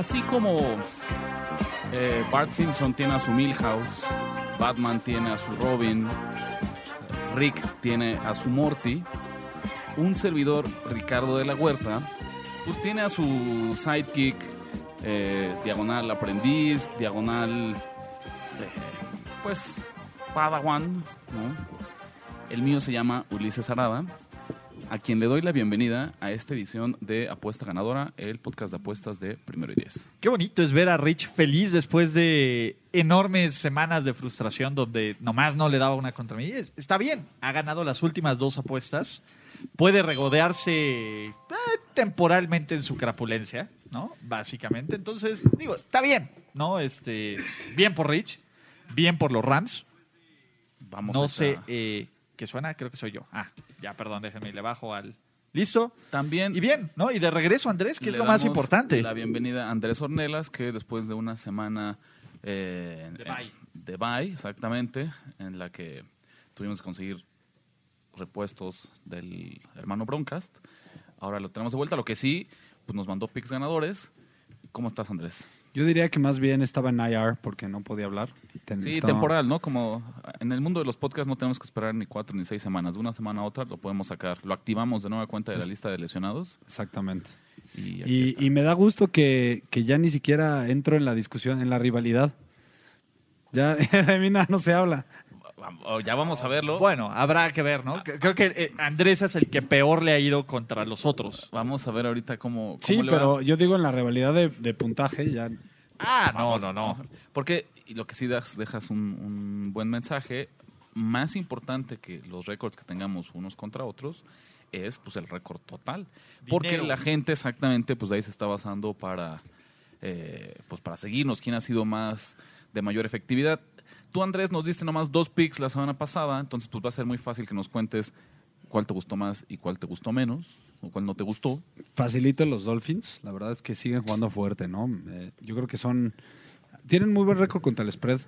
Así como eh, Bart Simpson tiene a su Milhouse, Batman tiene a su Robin, Rick tiene a su Morty, un servidor, Ricardo de la Huerta, pues tiene a su sidekick, eh, diagonal aprendiz, diagonal, eh, pues, Padawan, ¿no? El mío se llama Ulises Arada, a quien le doy la bienvenida a esta edición de Apuesta Ganadora, el podcast de apuestas de Primero y Diez. Qué bonito es ver a Rich feliz después de enormes semanas de frustración donde nomás no le daba una contra mí. Es- Está bien, ha ganado las últimas dos apuestas. Puede regodearse eh, temporalmente en su crapulencia, ¿no? Básicamente. Entonces, digo, está bien, ¿no? Este, bien por Rich, bien por los Rams. Vamos no a sé esta- eh, qué suena, creo que soy yo. Ah, ya, perdón, déjenme, le bajo al. ¿Listo? También Y bien, ¿no? Y de regreso, Andrés, que es lo más importante. La bienvenida a Andrés Ornelas, que después de una semana eh, De en- bye. de bye, exactamente, en la que tuvimos que conseguir repuestos del hermano Broncast. Ahora lo tenemos de vuelta. Lo que sí, pues nos mandó picks ganadores. ¿Cómo estás, Andrés? Yo diría que más bien estaba en IR porque no podía hablar. Ten- Sí, estaba- temporal, ¿no? Como en el mundo de los podcasts no tenemos que esperar ni cuatro ni seis semanas. De una semana a otra lo podemos sacar. Lo activamos de nueva cuenta de la lista de lesionados. Exactamente. Y, me da gusto que, que ya ni siquiera entro en la discusión, en la rivalidad. Ya de mí nada no se habla. Ya vamos a verlo. Bueno, habrá que ver, ¿no? Creo que eh, Andrés es el que peor le ha ido contra los otros. Vamos a ver ahorita cómo, cómo Sí, le va. pero yo digo en la rivalidad de, de puntaje ya. Ah, no, Vamos, no, no. Porque y lo que sí das, dejas un, un buen mensaje, más importante que los récords que tengamos unos contra otros, es pues el récord total. Porque la gente exactamente, pues de ahí se está basando para, eh, pues para seguirnos, quién ha sido más de mayor efectividad. Tú, Andrés, nos diste nomás dos picks la semana pasada, entonces pues va a ser muy fácil que nos cuentes cuál te gustó más y cuál te gustó menos, o cuál no te gustó. Facilito los Dolphins. La verdad es que siguen jugando fuerte, ¿no? Eh, yo creo que son. Tienen muy buen récord contra el spread,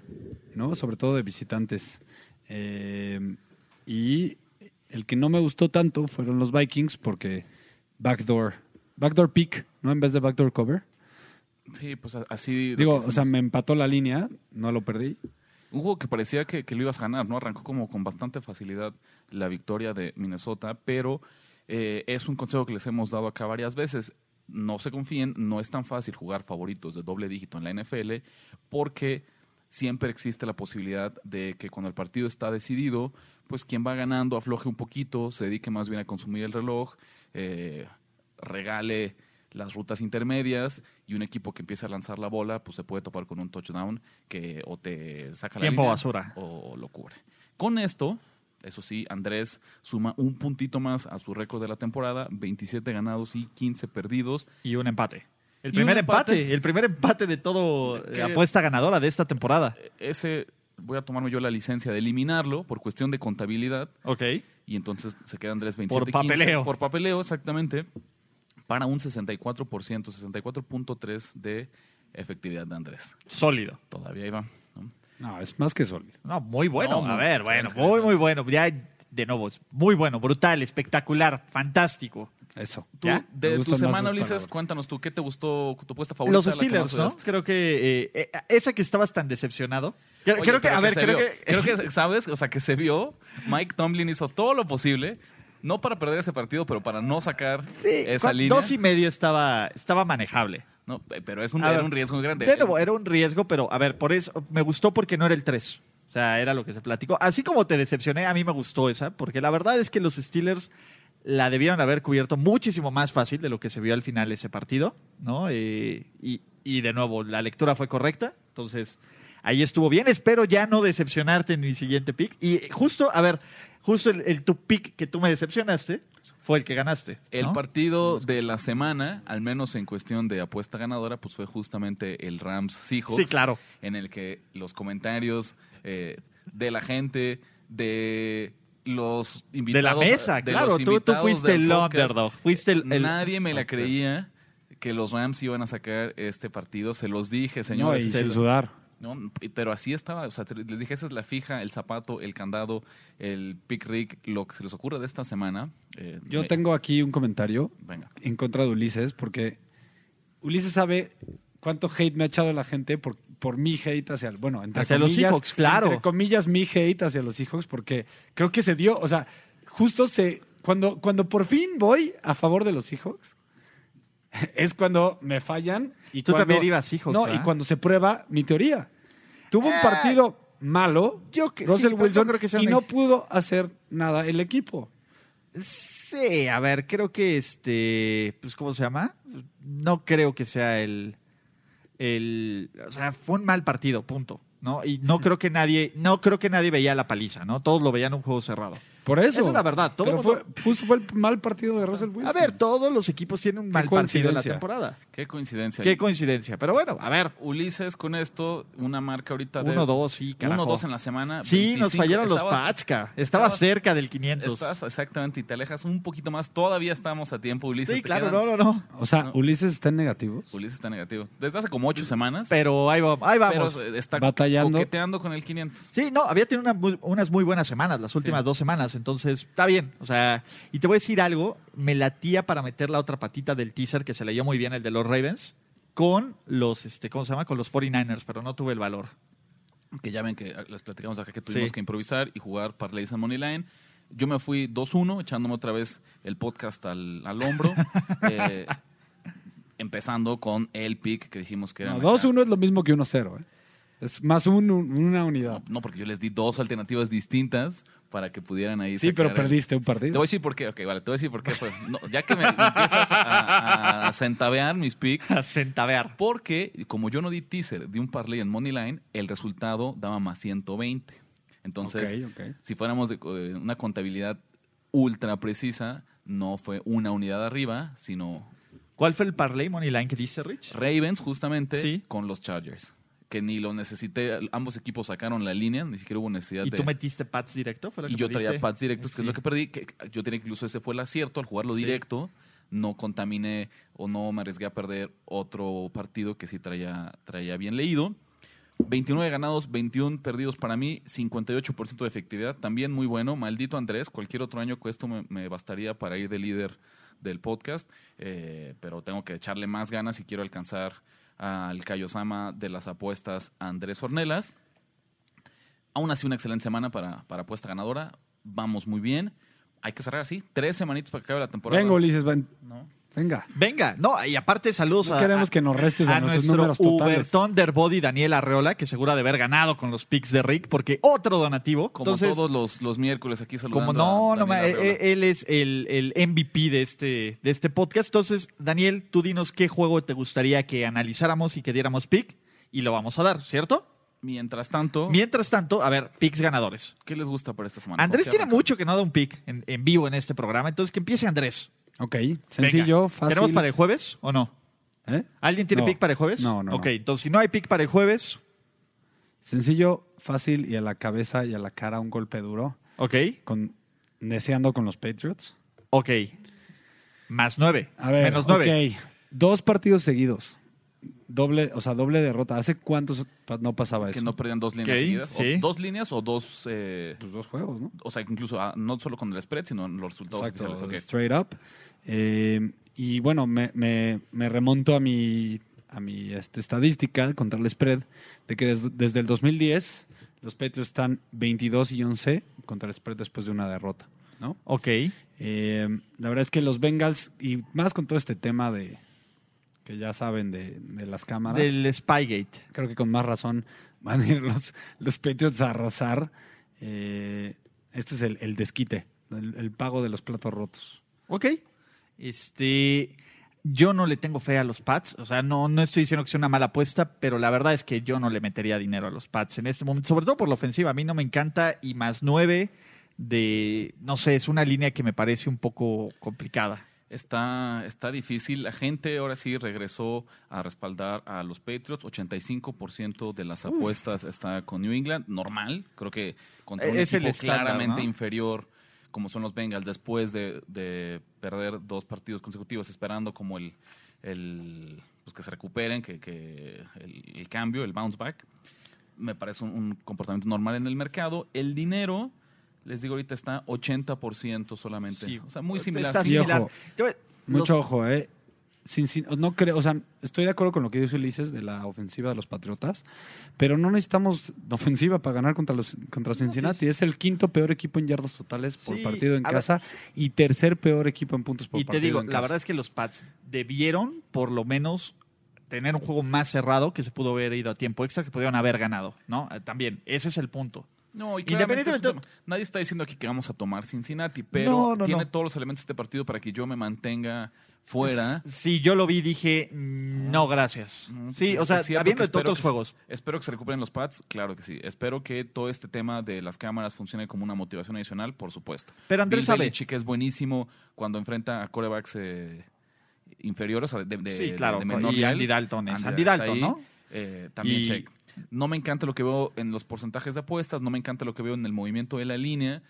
¿no? Sobre todo de visitantes. Eh, y el que no me gustó tanto fueron los Vikings porque backdoor. Backdoor pick, ¿no? En vez de backdoor cover. Sí, pues así... Digo, o sea, me empató la línea, no lo perdí. Juego que parecía que, que lo ibas a ganar, ¿no? Arrancó como con bastante facilidad la victoria de Minnesota, pero eh, es un consejo que les hemos dado acá varias veces. No se confíen, no es tan fácil jugar favoritos de doble dígito en la NFL porque siempre existe la posibilidad de que cuando el partido está decidido, pues quien va ganando afloje un poquito, se dedique más bien a consumir el reloj, eh, regale las rutas intermedias y un equipo que empieza a lanzar la bola, pues se puede topar con un touchdown que o te saca la Tiempo línea basura. o lo cubre. Con esto, eso sí, Andrés suma un puntito más a su récord de la temporada, 27 ganados y 15 perdidos. Y un empate. El primer empate. empate. el primer empate de todo apuesta ganadora de esta temporada. Ese voy a tomarme yo la licencia de eliminarlo por cuestión de contabilidad Ok. y entonces se queda Andrés 27 Por papeleo. 15, por papeleo exactamente para un 64%, 64.3 de efectividad de Andrés. Sólido. Todavía iba. ¿no? No, es más que sólido. No, muy bueno. No, a ver, bueno, muy, muy bueno. Ya, de nuevo, muy bueno, brutal, espectacular, fantástico. Eso. Tú, de tu semana, Ulises, cuéntanos tú, ¿qué te gustó? ¿Tu apuesta favorita? Los Steelers, ¿no? Creo que eh, eh, esa que estabas tan decepcionado. Creo, Oye, creo que, a ver, creo vio. que. Creo que, ¿sabes? O sea, que se vio. Mike Tomlin hizo todo lo posible, no para perder ese partido, pero para no sacar Sí, esa línea. dos y medio estaba, estaba manejable. No, pero es un, A era ver, un riesgo muy grande. De nuevo, era un riesgo, pero a ver, por eso me gustó porque no era el 3. O sea, era lo que se platicó. Así como te decepcioné, a mí me gustó esa, porque la verdad es que los Steelers la debieron haber cubierto muchísimo más fácil de lo que se vio al final ese partido, ¿no? Eh, y, y de nuevo, la lectura fue correcta, entonces ahí estuvo bien. Espero ya no decepcionarte en mi siguiente pick. Y justo, a ver, justo el, el tu pick que tú me decepcionaste fue el que ganaste. El ¿no? partido de la semana, al menos en cuestión de apuesta ganadora, pues fue justamente el Rams Seahawks. Sí, claro. En el que los comentarios eh, de la gente, de los De invitados. la mesa, de claro. Tú, fuiste el podcast, underdog. Fuiste el, el- Nadie me la creía que los Rams iban a sacar este partido. Se los dije, No, señores. y Se sin sudar. ¿No? Pero así estaba, o sea, les dije, esa es la fija, el zapato, el candado, el pick rig, lo que se les ocurra de esta semana. eh, Yo me- tengo aquí un comentario Venga. en contra de Ulises, porque Ulises sabe cuánto hate me ha echado la gente por, por mi hate hacia, el- bueno, entre Hacia los comillas, Seahawks, claro. Entre comillas, mi hate hacia los Seahawks, porque creo que se dio, o sea, justo se, cuando, cuando por fin voy a favor de los Seahawks, es cuando me fallan. Y Tú cuando- también ibas Seahawks, No, ¿verdad? y cuando se prueba mi teoría. Tuvo un Eh, partido malo, yo que- sí, Russell yo Wilson, creo que sea y no pudo hacer nada el equipo. Sí, a ver, creo que este, pues, ¿cómo se llama? No creo que sea el, el, o sea, fue un mal partido, punto, ¿no? Y no creo que nadie, no creo que nadie veía la paliza, ¿no? Todos lo veían un juego cerrado. Por eso. Esa es la verdad, todo Pero mundo- fue, justo fue el mal partido de Russell Wilson. A ver, todos los equipos tienen un mal partido en la temporada. Qué coincidencia. Qué coincidencia, pero bueno, a ver, Ulises con esto, una marca ahorita de... 1-2, sí, carajo. 1-2 en la semana. Sí, nos 25. fallaron los Estabas- ca. Estaba estabas- cerca del 500. Estás exactamente y te alejas un poquito más. Todavía estamos a tiempo, Ulises. Sí, claro, quedan- no, no, no. O sea, No. Ulises está en negativos. Ulises está negativo. Desde hace como ocho semanas. Pero ahí, va- ahí pero vamos. está Batallando. coqueteando con el 500. Sí, no, había tenido una muy- unas muy buenas semanas, las últimas Sí. dos semanas, entonces está bien. O sea, y te voy a decir algo, me latía para meter la otra patita del teaser que se leyó muy bien, el de los Ravens, con los, este, ¿cómo se llama? Con los 49ers, pero no tuve el valor. Que ya ven que eh, les platicamos acá que tuvimos Sí. que improvisar y jugar parlays en Moneyline. Yo me fui 2-1, echándome otra vez el podcast al, al hombro. eh, empezando con el pick que dijimos que era. No, acá. 2-1 es lo mismo que 1-0. ¿eh? Es más un- un- una unidad. No, porque yo les di dos alternativas distintas para que pudieran ahí. Sí, pero el- perdiste un Te voy partido. a decir por qué. Ok, vale, te voy a decir por qué fue. No, ya que me, me empiezas a, a centavear mis picks, A centavear. porque como yo no di teaser de un parlay en Moneyline, el resultado daba más 120. Entonces, si fuéramos de eh, una contabilidad ultra precisa, no fue una unidad arriba, sino ¿Cuál fue el parlay money line que dice Rich? Ravens justamente Sí. con los Chargers. Que ni lo necesité, ambos equipos sacaron la línea, ni siquiera hubo necesidad ¿Y de... tú metiste Pats directo? ¿Fue lo Y que yo traía pads directos, que es lo que perdí. Que yo tenía que incluso ese fue el acierto al jugarlo Sí. directo. No contaminé o no me arriesgué a perder otro partido que sí traía, traía bien leído. 29 ganados, 21 perdidos para mí, 58% de efectividad, también muy bueno. Maldito Andrés, cualquier otro año que esto me, me bastaría para ir de líder del podcast, eh, pero tengo que echarle más ganas si quiero alcanzar al Kayosama de las apuestas Andrés Ornelas. Aún así, una excelente semana para, para apuesta ganadora. Vamos muy bien. Hay que cerrar así. Tres semanitas para que acabe la temporada. Venga, Ulises, ven. ¿No? Venga. Venga, no, y aparte saludos No a, queremos que nos restes a, a nuestros nuestro números Uber. Thunderbody Daniel Arreola, que seguro ha de haber ganado con los picks de Rick, porque otro donativo. Como Entonces, todos los, los miércoles aquí saludando. como no, a no, ma- Arreola. eh, él es el, el MVP de este, de este podcast. Entonces, Daniel, tú dinos qué juego te gustaría que analizáramos y que diéramos pick, y lo vamos a dar, ¿cierto? Mientras tanto, Mientras tanto, a ver, picks ganadores. ¿qué les gusta para esta semana? Andrés ¿Por qué tiene mucho que no da un pick en, en vivo en este programa, entonces que empiece Andrés. Ok, sencillo, fácil. ¿Tenemos para el jueves o no? ¿Eh? ¿Alguien tiene No. pick para el jueves? No, no, Ok, no. entonces si no hay pick para el jueves, Sencillo, fácil y a la cabeza y a la cara un golpe duro. ok, Con, neceando con los Patriots. ok. Más nueve. A ver, Menos nueve. ok. Dos partidos seguidos. Doble, o sea, doble derrota. ¿Hace cuántos no pasaba eso? Que no perdían dos líneas seguidas. sí. O dos líneas o dos. eh, Pues dos juegos, ¿no? o sea, incluso ah, no solo con el spread, sino en los resultados Exacto, oficiales. ok. straight up. Eh, y bueno, me, me- me remonto a mi, a mi este, estadística contra el spread de que des- desde el 2010 los Patriots están 22 y 11 contra el spread después de una derrota, ¿no? Ok. Eh, la verdad es que los Bengals, y más con todo este tema de que ya saben de, de las cámaras, Del Spygate. creo que con más razón van a ir los, los Patriots a arrasar. Eh, este es el, el desquite, el, el pago de los platos rotos. Ok. Este. Yo no le tengo fe a los Pats. O sea, no, no estoy diciendo que sea una mala apuesta, pero la verdad es que yo no le metería dinero a los Pats en este momento, sobre todo por la ofensiva. A mí no me encanta y más nueve de, no sé, es una línea que me parece un poco complicada. Está, está difícil. La gente ahora sí regresó a respaldar a los Patriots. 85% de las apuestas está con New England. Normal. Creo que contra un Es el equipo estándar, claramente ¿no? inferior como son los Bengals después de, de perder dos partidos consecutivos esperando como el, el pues que se recuperen, que, que el, el cambio, el bounce back. Me parece un, un comportamiento normal en el mercado. El dinero, les digo ahorita, está 80% solamente. Sí. o sea, muy similar. Está Sí, similar. ojo. Te Mucho los- ojo, ¿eh? No creo, o sea, estoy de acuerdo con lo que dice Ulises de la ofensiva de los Patriotas, pero no necesitamos ofensiva para ganar contra los contra Cincinnati. Es el quinto peor equipo en yardas totales por Sí, partido en casa y tercer peor equipo en puntos por Y te partido. digo, en la casa. verdad es que los Pats debieron por lo menos tener un juego más cerrado que se pudo haber ido a tiempo extra, que pudieron haber ganado, ¿no? Eh, También, ese es el punto. No, y Independientemente- es nadie está diciendo aquí que vamos a tomar Cincinnati, pero No, no, tiene no. todos los elementos este partido para que yo me mantenga fuera. Sí, yo lo vi y dije, no, gracias. Mm, Sí, o sea, habiendo de que se- juegos. Espero que se recuperen los pads, claro que sí. Espero que todo este tema de las cámaras funcione como una motivación adicional, por supuesto. Pero Andrés Bill sabe. Belichick es buenísimo cuando enfrenta a corebacks eh, inferiores, de, de- Sí, de- claro, de y menor nivel. Andy Dalton es Andy Dalton, ¿no? Eh, también Y- check. No me encanta lo que veo en los porcentajes de apuestas, no me encanta lo que veo en el movimiento de la línea,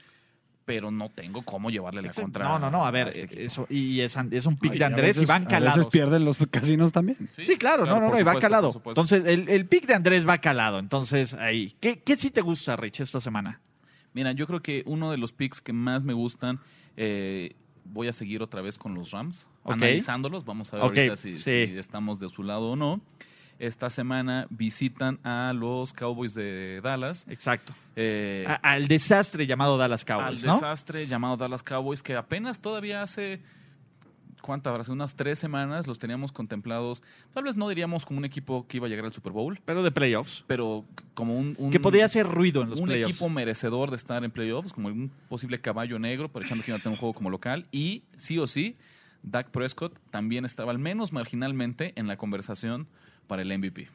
pero no tengo cómo llevarle la Exacto. contra. No, no, no, a ver, este eso, y es, es un pick Ay, de a Andrés y van A calados. veces pierden los casinos también. Sí, claro, no, no, no, y va calado. Entonces, el, el pick de Andrés va calado. Entonces, ahí. ¿Qué, ¿Qué sí te gusta, Rich, esta semana? Mira, yo creo que uno de los picks que más me gustan, eh, voy a seguir otra vez con los Rams, analizándolos. Vamos a ver ahorita si, sí. si estamos de su lado o no. Esta semana visitan a los Cowboys de Dallas. Exacto. eh, A- al desastre llamado Dallas al Cowboys, ¿no? desastre llamado Dallas Cowboys, que apenas todavía hace, ¿cuántas? Hace unas tres semanas los teníamos contemplados. Tal vez no diríamos como un equipo que iba a llegar al Super Bowl, Pero de playoffs. pero como un... un- Que podía hacer ruido en los un playoffs. equipo merecedor de estar en playoffs, como un posible caballo negro, aprovechando que iba a tener un juego como local. Y sí o sí, Dak Prescott también estaba al menos marginalmente en la conversación para el MVP.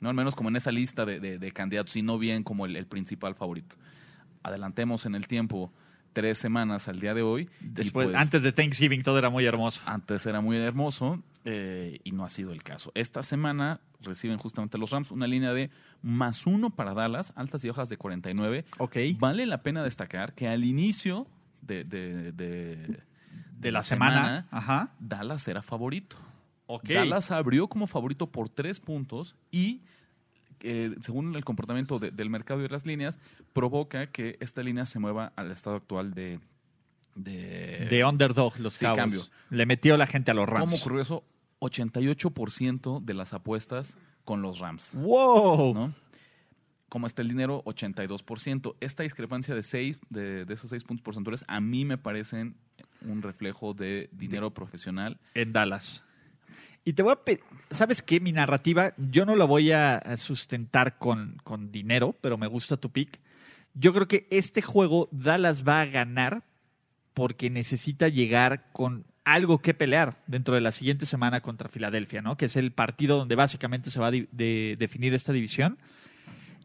¿no? Al menos como en esa lista de, de- de candidatos y no bien como el, el principal favorito. Adelantemos en el tiempo tres semanas al día de hoy. Después, pues, antes de Thanksgiving todo era muy hermoso. antes era muy hermoso eh, y no ha sido el caso. Esta semana reciben justamente los Rams una línea de más uno para Dallas, altas y hojas de 49. Ok. Vale la pena destacar que al inicio de, de- de- De la semana. Ajá. Dallas era favorito. Dallas abrió como favorito por tres puntos y, eh, según el comportamiento de- del mercado y de las líneas, provoca que esta línea se mueva al estado actual de... de, De underdog, los Sí, cambio. Le metió la gente a los Rams. ¿Cómo ocurrió eso? 88% de las apuestas con los Rams. ¡Wow! ¿no? ¿Cómo está el dinero? 82%. Esta discrepancia de, seis, de, de esos 6 puntos porcentuales a mí me parecen un reflejo de dinero profesional. En Dallas. Y te voy a ¿Sabes qué? Mi narrativa, yo no la voy a sustentar con, con dinero, pero me gusta tu pick. Yo creo que este juego Dallas va a ganar porque necesita llegar con algo que pelear dentro de la siguiente semana contra Filadelfia, ¿no? Que es el partido donde básicamente se va a de- definir esta división.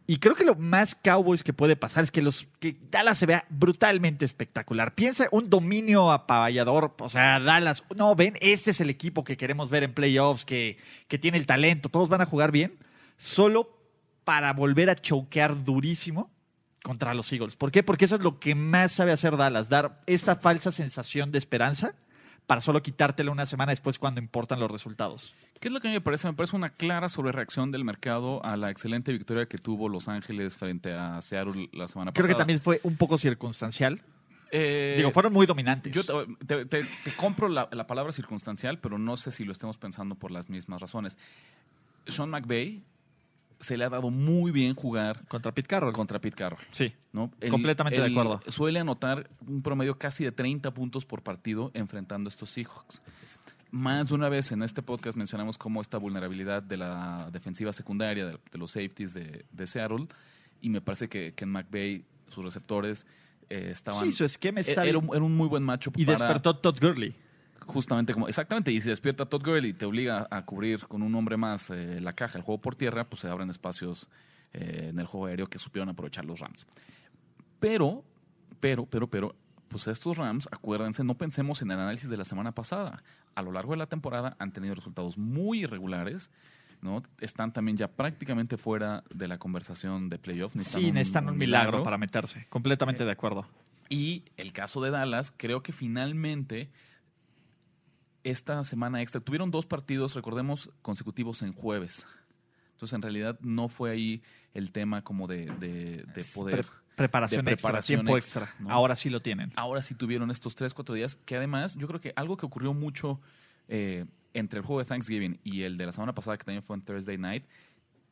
Y creo que lo más Cowboys que puede pasar es que los que Dallas se vea brutalmente espectacular. Piensa un dominio apaballador, o sea, Dallas, no, ven, este es el equipo que queremos ver en playoffs, que, que tiene el talento, todos van a jugar bien, solo para volver a choquear durísimo contra los Eagles. ¿Por qué? Porque eso es lo que más sabe hacer Dallas, dar esta falsa sensación de esperanza para solo quitártela una semana después cuando importan los resultados. ¿Qué es lo que a mí me parece? Me parece una clara sobrereacción del mercado a la excelente victoria que tuvo Los Ángeles frente a Seattle la semana Creo pasada. que también fue un poco circunstancial. Eh, Digo, fueron muy dominantes. Yo te, te- te- te compro la, la palabra circunstancial, pero no sé si lo estemos pensando por las mismas razones. Sean McVay se le ha dado muy bien jugar Contra Pete Carroll. contra Pete Carroll. Sí. ¿no? Completamente de acuerdo. Suele anotar un promedio casi de 30 puntos por partido enfrentando a estos Seahawks. Más de una vez en este podcast mencionamos cómo esta vulnerabilidad de la defensiva secundaria, de, de los safeties de, de Seattle, y me parece que Ken McVay, sus receptores, eh, estaban... Sí, su esquema está era, un, era un muy buen macho Y para- despertó Todd Gurley. Justamente como, exactamente, y si despierta Todd Gurley y te obliga a cubrir con un hombre más eh, la caja, el juego por tierra, pues se abren espacios eh, en el juego aéreo que supieron aprovechar los Rams. Pero Pero, pero, pero, pues estos Rams, acuérdense, no pensemos en el análisis de la semana pasada. A lo largo de la temporada han tenido resultados muy irregulares. ¿no? Están también ya prácticamente fuera de la conversación de playoff. Sí, necesitan un, milagro, para meterse. Completamente de acuerdo. Y el caso de Dallas, creo que finalmente esta semana extra tuvieron dos partidos, recordemos, consecutivos en jueves. Entonces, en realidad, no fue ahí el tema como de, de, poder. preparación, extra, tiempo extra. Ahora sí lo tienen. Ahora sí tuvieron estos tres, cuatro días, que además, yo creo que algo que ocurrió mucho eh, entre el juego de Thanksgiving y el de la semana pasada, que también fue en Thursday Night,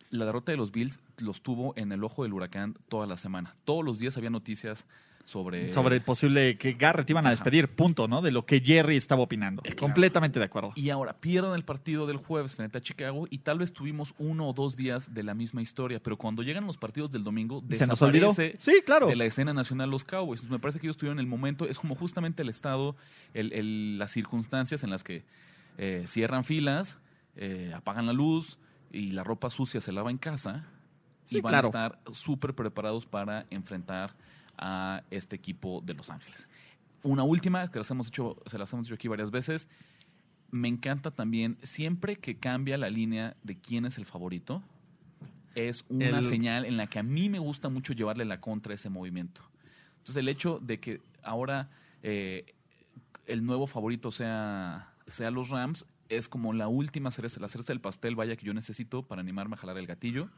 la derrota de los Bills los tuvo en el ojo del huracán toda la semana. Todos los días había noticias sobre... Sobre el posible que Garrett iban a despedir, punto, ¿no? De lo que Jerry estaba opinando. Completamente de acuerdo. Y ahora pierden el partido del jueves frente a Chicago y tal vez tuvimos uno o dos días de la misma historia, pero cuando llegan los partidos del domingo, ¿Se nos olvidó? Sí, claro. de la escena nacional los Cowboys. me parece que ellos tuvieron el momento, es como justamente el estado, el, las circunstancias en las que eh, cierran filas, eh, apagan la luz y la ropa sucia se lava en casa y van a estar súper preparados para enfrentar a este equipo de Los Ángeles. Una última, que las hemos hecho, se las hemos dicho aquí varias veces. Me encanta también, siempre que cambia la línea de quién es el favorito, es una señal en la que a mí me gusta mucho llevarle la contra a ese movimiento. Entonces, el hecho de que ahora eh, el nuevo favorito sea, sea los Rams es como la última cereza, la cereza del pastel, vaya, que yo necesito para animarme a jalar el gatillo.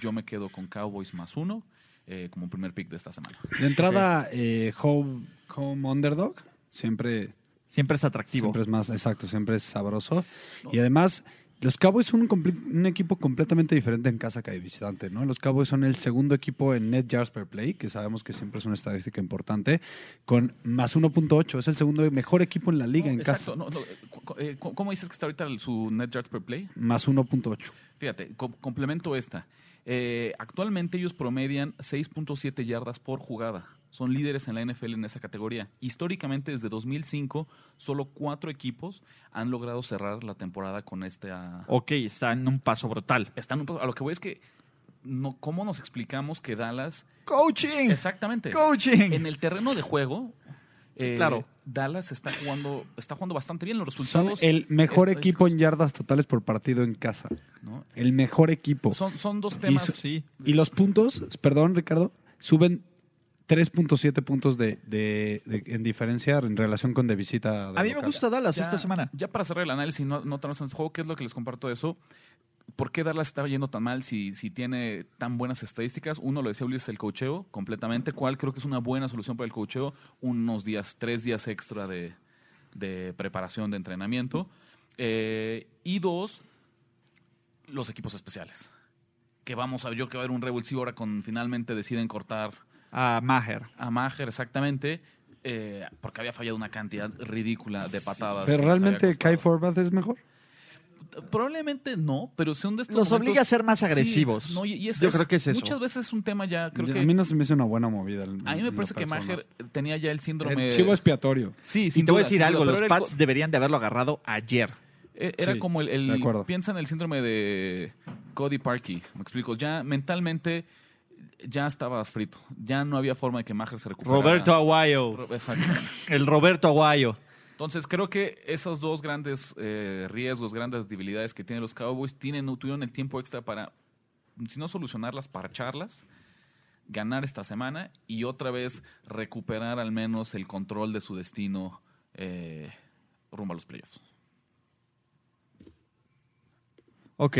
Yo me quedo con Cowboys más uno eh, como primer pick de esta semana. De entrada, eh, home, home Underdog, siempre... Siempre es atractivo. Siempre es más, exacto, siempre es sabroso. Y además, los Cowboys son un, equipo completamente diferente en casa que de visitante, ¿no? Los Cowboys son el segundo equipo en net yards per play, que sabemos que siempre es una estadística importante, con más 1.8. Es el segundo mejor equipo en la liga en casa. Eh, ¿Cómo dices que está ahorita su net yards per play? Más 1.8. Fíjate, complemento esta. Eh, actualmente ellos promedian 6.7 yardas por jugada. Son líderes en la NFL en esa categoría. Históricamente, desde 2005, solo cuatro equipos han logrado cerrar la temporada con este. Ok, está en un paso brutal. Está en un paso. A lo que voy es que. No, ¿Cómo nos explicamos que Dallas. ¡Coaching! Exactamente. ¡Coaching! En el terreno de juego, Sí, claro. Dallas está jugando, está jugando bastante bien. Los resultados. Son el mejor equipo en yardas totales por partido en casa. El mejor equipo. Son, son dos temas. Y, sí. y los puntos, perdón, Ricardo, suben 3.7 puntos de, de, en diferencia en relación con de visita. a mí me gusta Dallas esta semana. Ya para cerrar el análisis, no, no en este juego, ¿qué es lo que les comparto de eso? ¿Por qué Dallas estaba yendo tan mal si, si tiene tan buenas estadísticas? Uno, lo decía Ulises, el cocheo completamente. ¿Cuál creo que es una buena solución para el cocheo? Unos días, tres días extra de, preparación de entrenamiento. Eh, y dos, los equipos especiales. Que vamos a ver, yo que va a haber un revulsivo ahora con finalmente deciden cortar a Maher. A Maher, exactamente. Eh, porque había fallado una cantidad ridícula de patadas. Pero realmente Kai Forbath es mejor. Probablemente no, pero son de estos Los obliga a ser más agresivos. Yo creo que es eso. Muchas veces es un tema ya. Creo a mí no se me hizo una buena movida. a mí me parece que Maher tenía ya el síndrome. El chivo expiatorio. Sí, sí. te voy a decir algo. Los Pats deberían de haberlo agarrado ayer. E, era como el. piensa en el síndrome de Cody Parkey. Me explico. Ya mentalmente ya estabas frito. Ya no había forma de que Maher se recuperara. Roberto Aguayo. Exacto. el Roberto Aguayo. Entonces creo que esos dos grandes eh, riesgos, grandes debilidades que tienen los Cowboys tienen, tuvieron el tiempo extra para, si no solucionarlas, parcharlas, ganar esta semana y otra vez recuperar al menos el control de su destino eh, rumbo a los playoffs. Ok.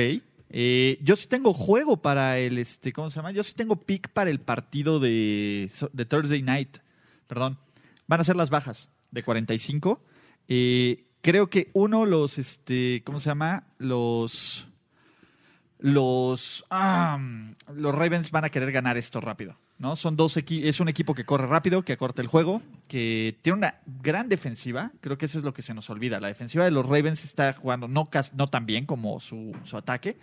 Eh, yo sí tengo juego para el, este, ¿cómo se llama? Yo sí tengo pick para el partido de, de Thursday Night. Perdón. Van a ser las bajas de 45. Eh, creo que uno, los, este, ¿cómo se llama? Los, los, los Ravens van a querer ganar esto rápido, ¿no? Son dos es un equipo que corre rápido, que acorta el juego, que tiene una gran defensiva. Creo que eso es lo que se nos olvida. La defensiva de los Ravens está jugando no, no tan bien como su, su ataque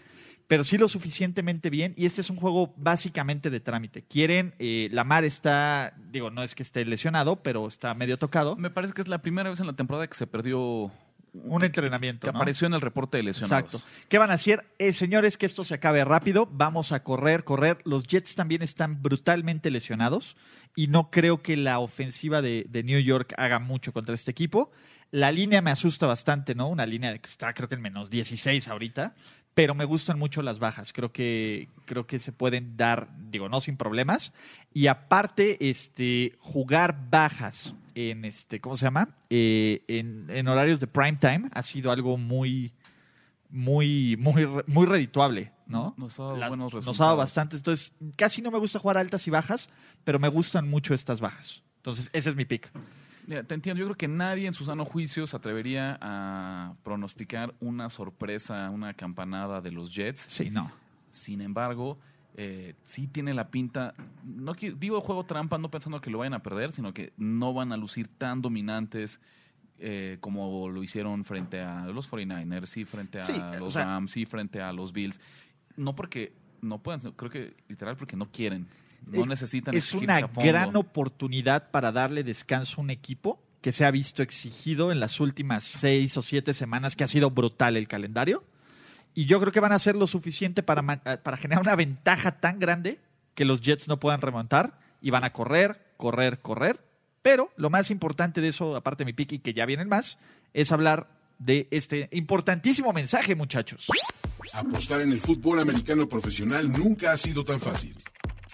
pero sí lo suficientemente bien. Y este es un juego básicamente de trámite. Quieren, eh, Lamar está, digo, no es que esté lesionado, pero está medio tocado. Me parece que es la primera vez en la temporada que se perdió un entrenamiento. Que apareció en el reporte de lesionados. Exacto. ¿Qué van a hacer? Eh, señores, que esto se acabe rápido. Vamos a correr, correr. Los Jets también están brutalmente lesionados. y no creo que la ofensiva de, de New York haga mucho contra este equipo. La línea me asusta bastante, ¿no? Una línea que está creo que en menos 16 ahorita, pero me gustan mucho las bajas. Creo que, creo que se pueden dar, digo, no sin problemas. Y aparte, este, jugar bajas en este, ¿cómo se llama? Eh, en, en horarios de prime time ha sido algo muy, muy, muy, muy redituable, ¿no? Nos ha dado Las- buenos nos ha dado resultados. bastante. Entonces, casi no me gusta jugar altas y bajas, pero me gustan mucho estas bajas. Entonces, ese es mi pick. Mira, te entiendo. Yo creo que nadie en su sano juicio se atrevería a pronosticar una sorpresa, una campanada de los Jets. Sí, no. Sin embargo, eh, sí tiene la pinta. No digo juego trampa, no pensando que lo vayan a perder, sino que no van a lucir tan dominantes eh, como lo hicieron frente a los 49ers, sí, frente a Sí, los sea- Rams, sí, frente a los Bills. No porque no puedan, creo que literal porque no quieren. No Eh, necesitan Es una a fondo. gran oportunidad para darle descanso a un equipo que se ha visto exigido en las últimas seis o siete semanas, que ha sido brutal el calendario. Y yo creo que van a hacer lo suficiente para, eh, para generar una ventaja tan grande que los Jets no puedan remontar y van a correr, correr, correr. Pero lo más importante de eso, aparte de mi pick y que ya vienen más, es hablar de este importantísimo mensaje, muchachos. Apostar en el fútbol americano profesional nunca ha sido tan fácil.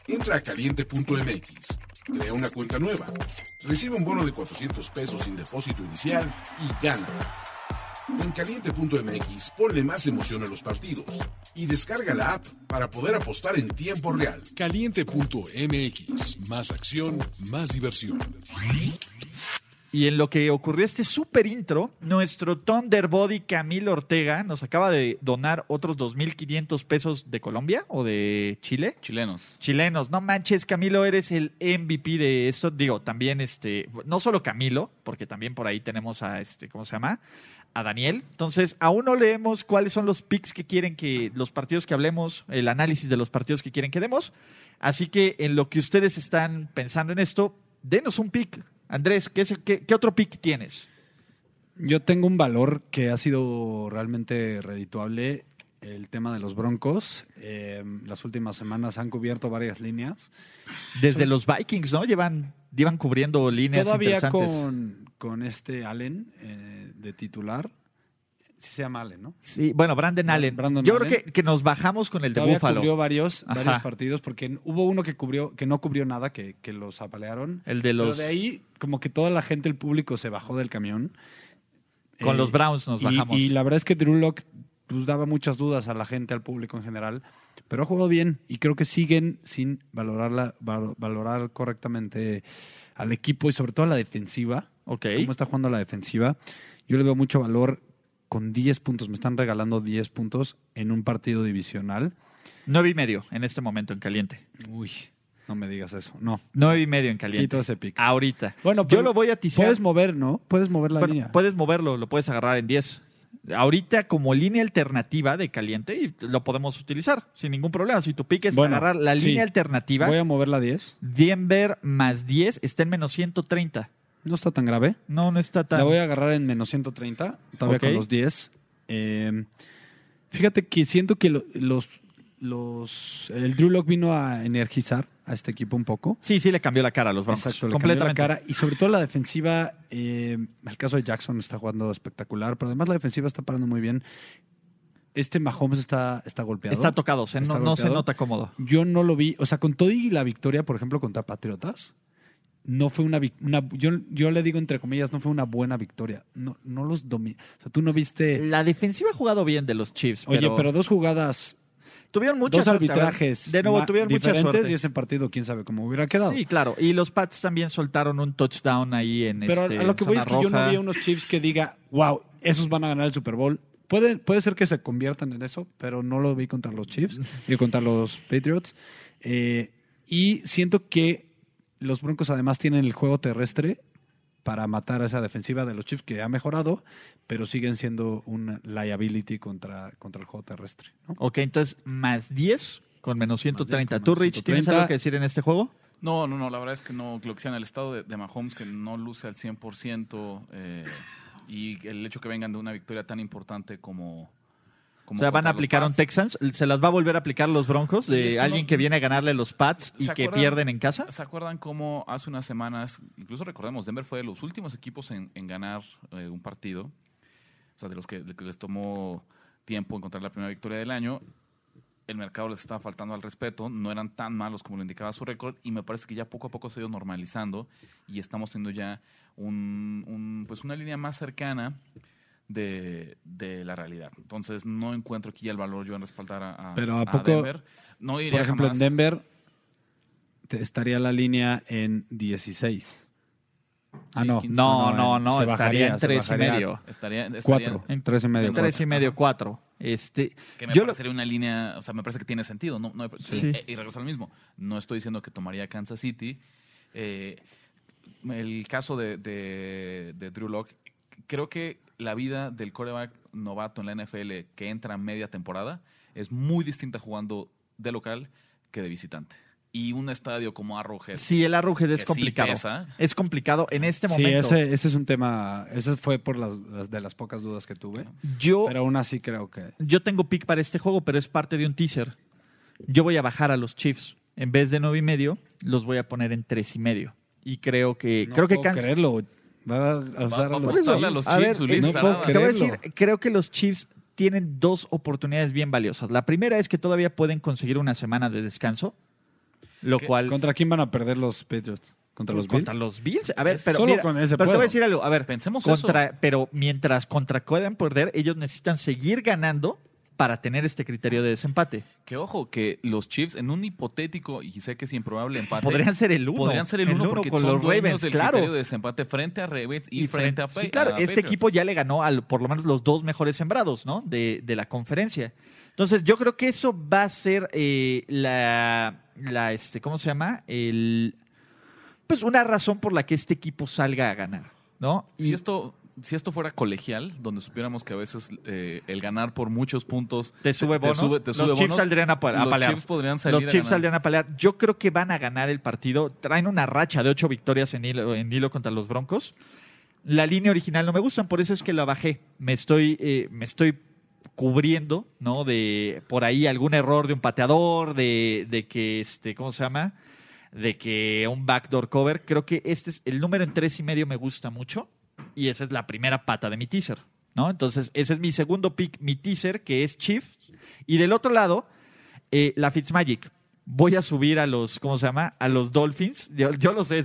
Entra a caliente.mx, crea una cuenta nueva, recibe un bono de 400 pesos sin depósito inicial y gana. En caliente.mx ponle más emoción a los partidos y descarga la app para poder apostar en tiempo real. Caliente.mx. Más acción, más diversión. Y en lo que ocurrió este super intro, nuestro Thunderbody Camilo Ortega nos acaba de donar otros 2.500 pesos de Colombia o de Chile. Chilenos. Chilenos, no manches, Camilo, eres el MVP de esto. Digo, también este, no solo Camilo, porque también por ahí tenemos a este, ¿cómo se llama? A Daniel. Entonces, aún no leemos cuáles son los picks que quieren que, los partidos que hablemos, el análisis de los partidos que quieren que demos. Así que en lo que ustedes están pensando en esto, denos un pick. Andrés, ¿qué, es el- qué, qué otro pick tienes? Yo tengo un valor que ha sido realmente redituable. El tema de los Broncos. Eh, las últimas semanas han cubierto varias líneas. Desde los Vikings, ¿no? Llevan, llevan cubriendo líneas Todavía interesantes. con, con este Allen eh, de titular. Sí se llama Allen, ¿no? Sí, bueno, Brandon Bra- Allen. Brandon Yo Allen. creo que, que nos bajamos con el de Todavía Buffalo. cubrió varios, Ajá. varios partidos porque hubo uno que cubrió que no cubrió nada, que, que los apalearon. El de los. Pero de ahí, como que toda la gente, el público se bajó del camión. Con Eh, los Browns nos bajamos. Y, la verdad es que Drew Lock pues, daba muchas dudas a la gente, al público en general. Pero ha jugado bien y creo que siguen sin valorarla, val- valorar correctamente al equipo y sobre todo a la defensiva. Ok. Cómo está jugando la defensiva. Yo le veo mucho valor con 10 puntos. Me están regalando 10 puntos en un partido divisional. Nueve y medio en este momento en caliente. Uy, no me digas eso. No. Nueve y medio en caliente. Quito ese pick. Ahorita. Bueno, yo lo voy a ticiar. Puedes mover, ¿no? Puedes mover la Bueno, línea. puedes moverlo, lo puedes agarrar en 10. Ahorita como línea alternativa de caliente y lo podemos utilizar sin ningún problema. Si tu pick es Bueno, agarrar la sí. línea alternativa, Voy a mover la 10. Denver más 10 está en menos 130. No está tan grave. No, no está tan... La voy a agarrar en menos 130, todavía con los 10. Eh, fíjate que siento que lo- los, los. El Drew Lock vino a energizar a este equipo un poco. Sí, sí le cambió la cara a los Broncos. Exacto, le cambió la completamente. cara. Y sobre todo la defensiva, eh, el caso de Jackson está jugando espectacular, pero además la defensiva está parando muy bien. Este Mahomes está, está golpeado. Está tocado, se- Está no, no se nota cómodo. Yo no lo vi, o sea, con todo y la victoria, por ejemplo, contra Patriotas, no fue una, una yo, yo le digo entre comillas, no fue una buena victoria. No, no los domi O sea, tú no viste. La defensiva ha jugado bien de los Chiefs, Oye, pero, pero, dos jugadas, tuvieron ver, arbitrajes De nuevo, tuvieron mucha suerte. y ese partido, quién sabe cómo hubiera quedado. Sí, claro. Y los Pats también soltaron un touchdown ahí en Pero este, a lo que voy es que yo no vi a unos Chiefs que diga, wow, esos van a ganar el Super Bowl. Puede, puede ser que se conviertan en eso, pero no lo vi contra los Chiefs y contra los Patriots. Eh, y siento que los Broncos además tienen el juego terrestre para matar a esa defensiva de los Chiefs que ha mejorado, pero siguen siendo un liability contra, contra el juego terrestre. ¿no? Ok, entonces más 10 con menos 130. con ¿Tú, Rich, tienes 130? algo que decir en este juego? No, no, no, la verdad es que no, lo que sea en el estado de, de Mahomes, que no luce al 100%, eh, y el hecho que vengan de una victoria tan importante como O sea, van a aplicar un. Texans. Se las va a volver a aplicar los Broncos de alguien no- que viene a ganarle los Pats y ¿Se que acuerdan? pierden en casa. ¿Se acuerdan cómo hace unas semanas, incluso recordemos, Denver fue de los últimos equipos en, en ganar eh, un partido, o sea, de los que, de que les tomó tiempo encontrar la primera victoria del año? El mercado les estaba faltando al respeto, no eran tan malos como lo indicaba su récord y me parece que ya poco a poco se ha ido normalizando y estamos teniendo ya un, un, pues una línea más cercana de, de la realidad. Entonces no encuentro aquí el valor yo en respaldar a, a- Pero ¿a a poco, Denver. No iría Por ejemplo, jamás- en Denver te- estaría la línea en 16. Ah, Sí, no. 15. No, no, no, se estaría bajaría, en se tres y bajaría medio. Estaría, estaría- Cuatro, en tres y medio. En tres y cuatro. medio, cuatro. Este, Que me yo lo- parecería una línea, o sea, me parece que tiene sentido. No, no, Sí. eh, Y regreso al mismo. No estoy diciendo que tomaría Kansas City. Eh, el caso de, de, de Drew Lock, creo que la vida del coreback novato en la NFL que entra a media temporada es muy distinta jugando de local que de visitante. Y un estadio como Arrowhead. Sí, el Arrowhead es que sí complicado. Es complicado en este Sí, momento. ese, ese es un tema. Ese fue por las, las- de las pocas dudas que tuve. Yo, Pero aún así creo que. yo tengo pick para este juego, pero es parte de un teaser. Yo voy a bajar a los Chiefs. En vez de nueve y medio, los voy a poner en tres y medio. Y creo que No creo que puedo Kansas. creerlo. Va a usar Va- a va a los Chiefs. A ver, Ulises no puedo. Te voy a creerlo. decir, creo que los Chiefs tienen dos oportunidades bien valiosas. La primera es que todavía pueden conseguir una semana de descanso, lo ¿Qué? cual ¿Contra quién van a perder los Patriots? ¿Contra los Bills? contra los Bills. A ver, pero, solo mira, con ese pero te voy a decir algo. A ver, Pensemos contra, pero mientras contra puedan perder, ellos necesitan seguir ganando para tener este criterio de desempate. Que ojo, que los Chiefs en un hipotético, y sé que es improbable empate, Podrían ser el uno. podrían ser el uno porque con son los Ravens, del claro. criterio de desempate frente a Ravens y, frente a Sí, Pa- claro, a este Patriots. equipo ya le ganó al, por lo menos los dos mejores sembrados, ¿no? De, de la conferencia. Entonces, yo creo que eso va a ser eh, la, la, este, ¿cómo se llama? El, pues una razón por la que este equipo salga a ganar, ¿no? Si Y esto, si esto fuera colegial, donde supiéramos que a veces eh, el ganar por muchos puntos te sube bonos, sube- te sube los Chiefs bonos, saldrían a, a los palear. Chiefs podrían salir Los a Chiefs ganar. saldrían a pelear. Yo creo que van a ganar el partido. Traen una racha de ocho victorias en hilo, en hilo contra los Broncos. La línea original no me gustan, por eso es que la bajé. Me estoy, eh, me estoy cubriendo, ¿no? De por ahí algún error de un pateador, de, de que, este, ¿cómo se llama? De que un backdoor cover. Creo que este es el número en tres y medio me gusta mucho y esa es la primera pata de mi teaser, ¿no? Entonces ese es mi segundo pick, mi teaser que es Chiefs y del otro lado eh, la Fitzmagic. Voy a subir a los, ¿cómo se llama? A los Dolphins. Yo, yo lo sé.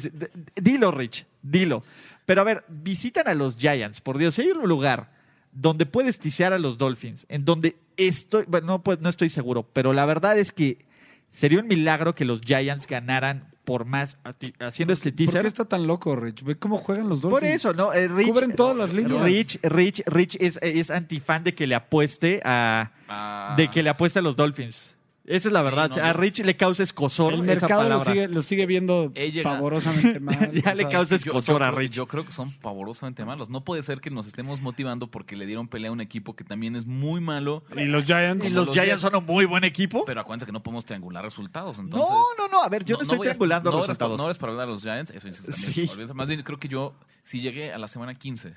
Dilo, Rich. Dilo. Pero a ver, visitan a los Giants. Por Dios, si hay un lugar donde puedes tisear a los Dolphins, en donde estoy, bueno, no, pues, no estoy seguro, pero la verdad es que sería un milagro que los Giants ganaran por más haciendo este ¿Por teaser. qué está tan loco, Rich? Ve cómo juegan los Dolphins. Por eso, ¿no? Eh, Rich, Cubren todas las líneas. Rich, Rich, Rich es, es antifan de que le apueste a, Ah, de que le apueste a los Dolphins. Esa es la Sí, verdad. no, a Rich le causa escosor El esa mercado lo sigue, lo sigue viendo llegado- pavorosamente mal. Ya le causa escosor yo a creo- Rich. yo creo que son pavorosamente malos. No puede ser que nos estemos motivando porque le dieron pelea a un equipo que también es muy malo. Y los Giants. Y los los Giants son un muy buen equipo. Pero acuérdense que no podemos triangular resultados. Entonces, no, no, no. A ver, yo no, estoy a- triangulando resultados. No eres para hablar de los Giants, eso insisto. Sí. Más bien, creo que yo, si llegué a la semana 15,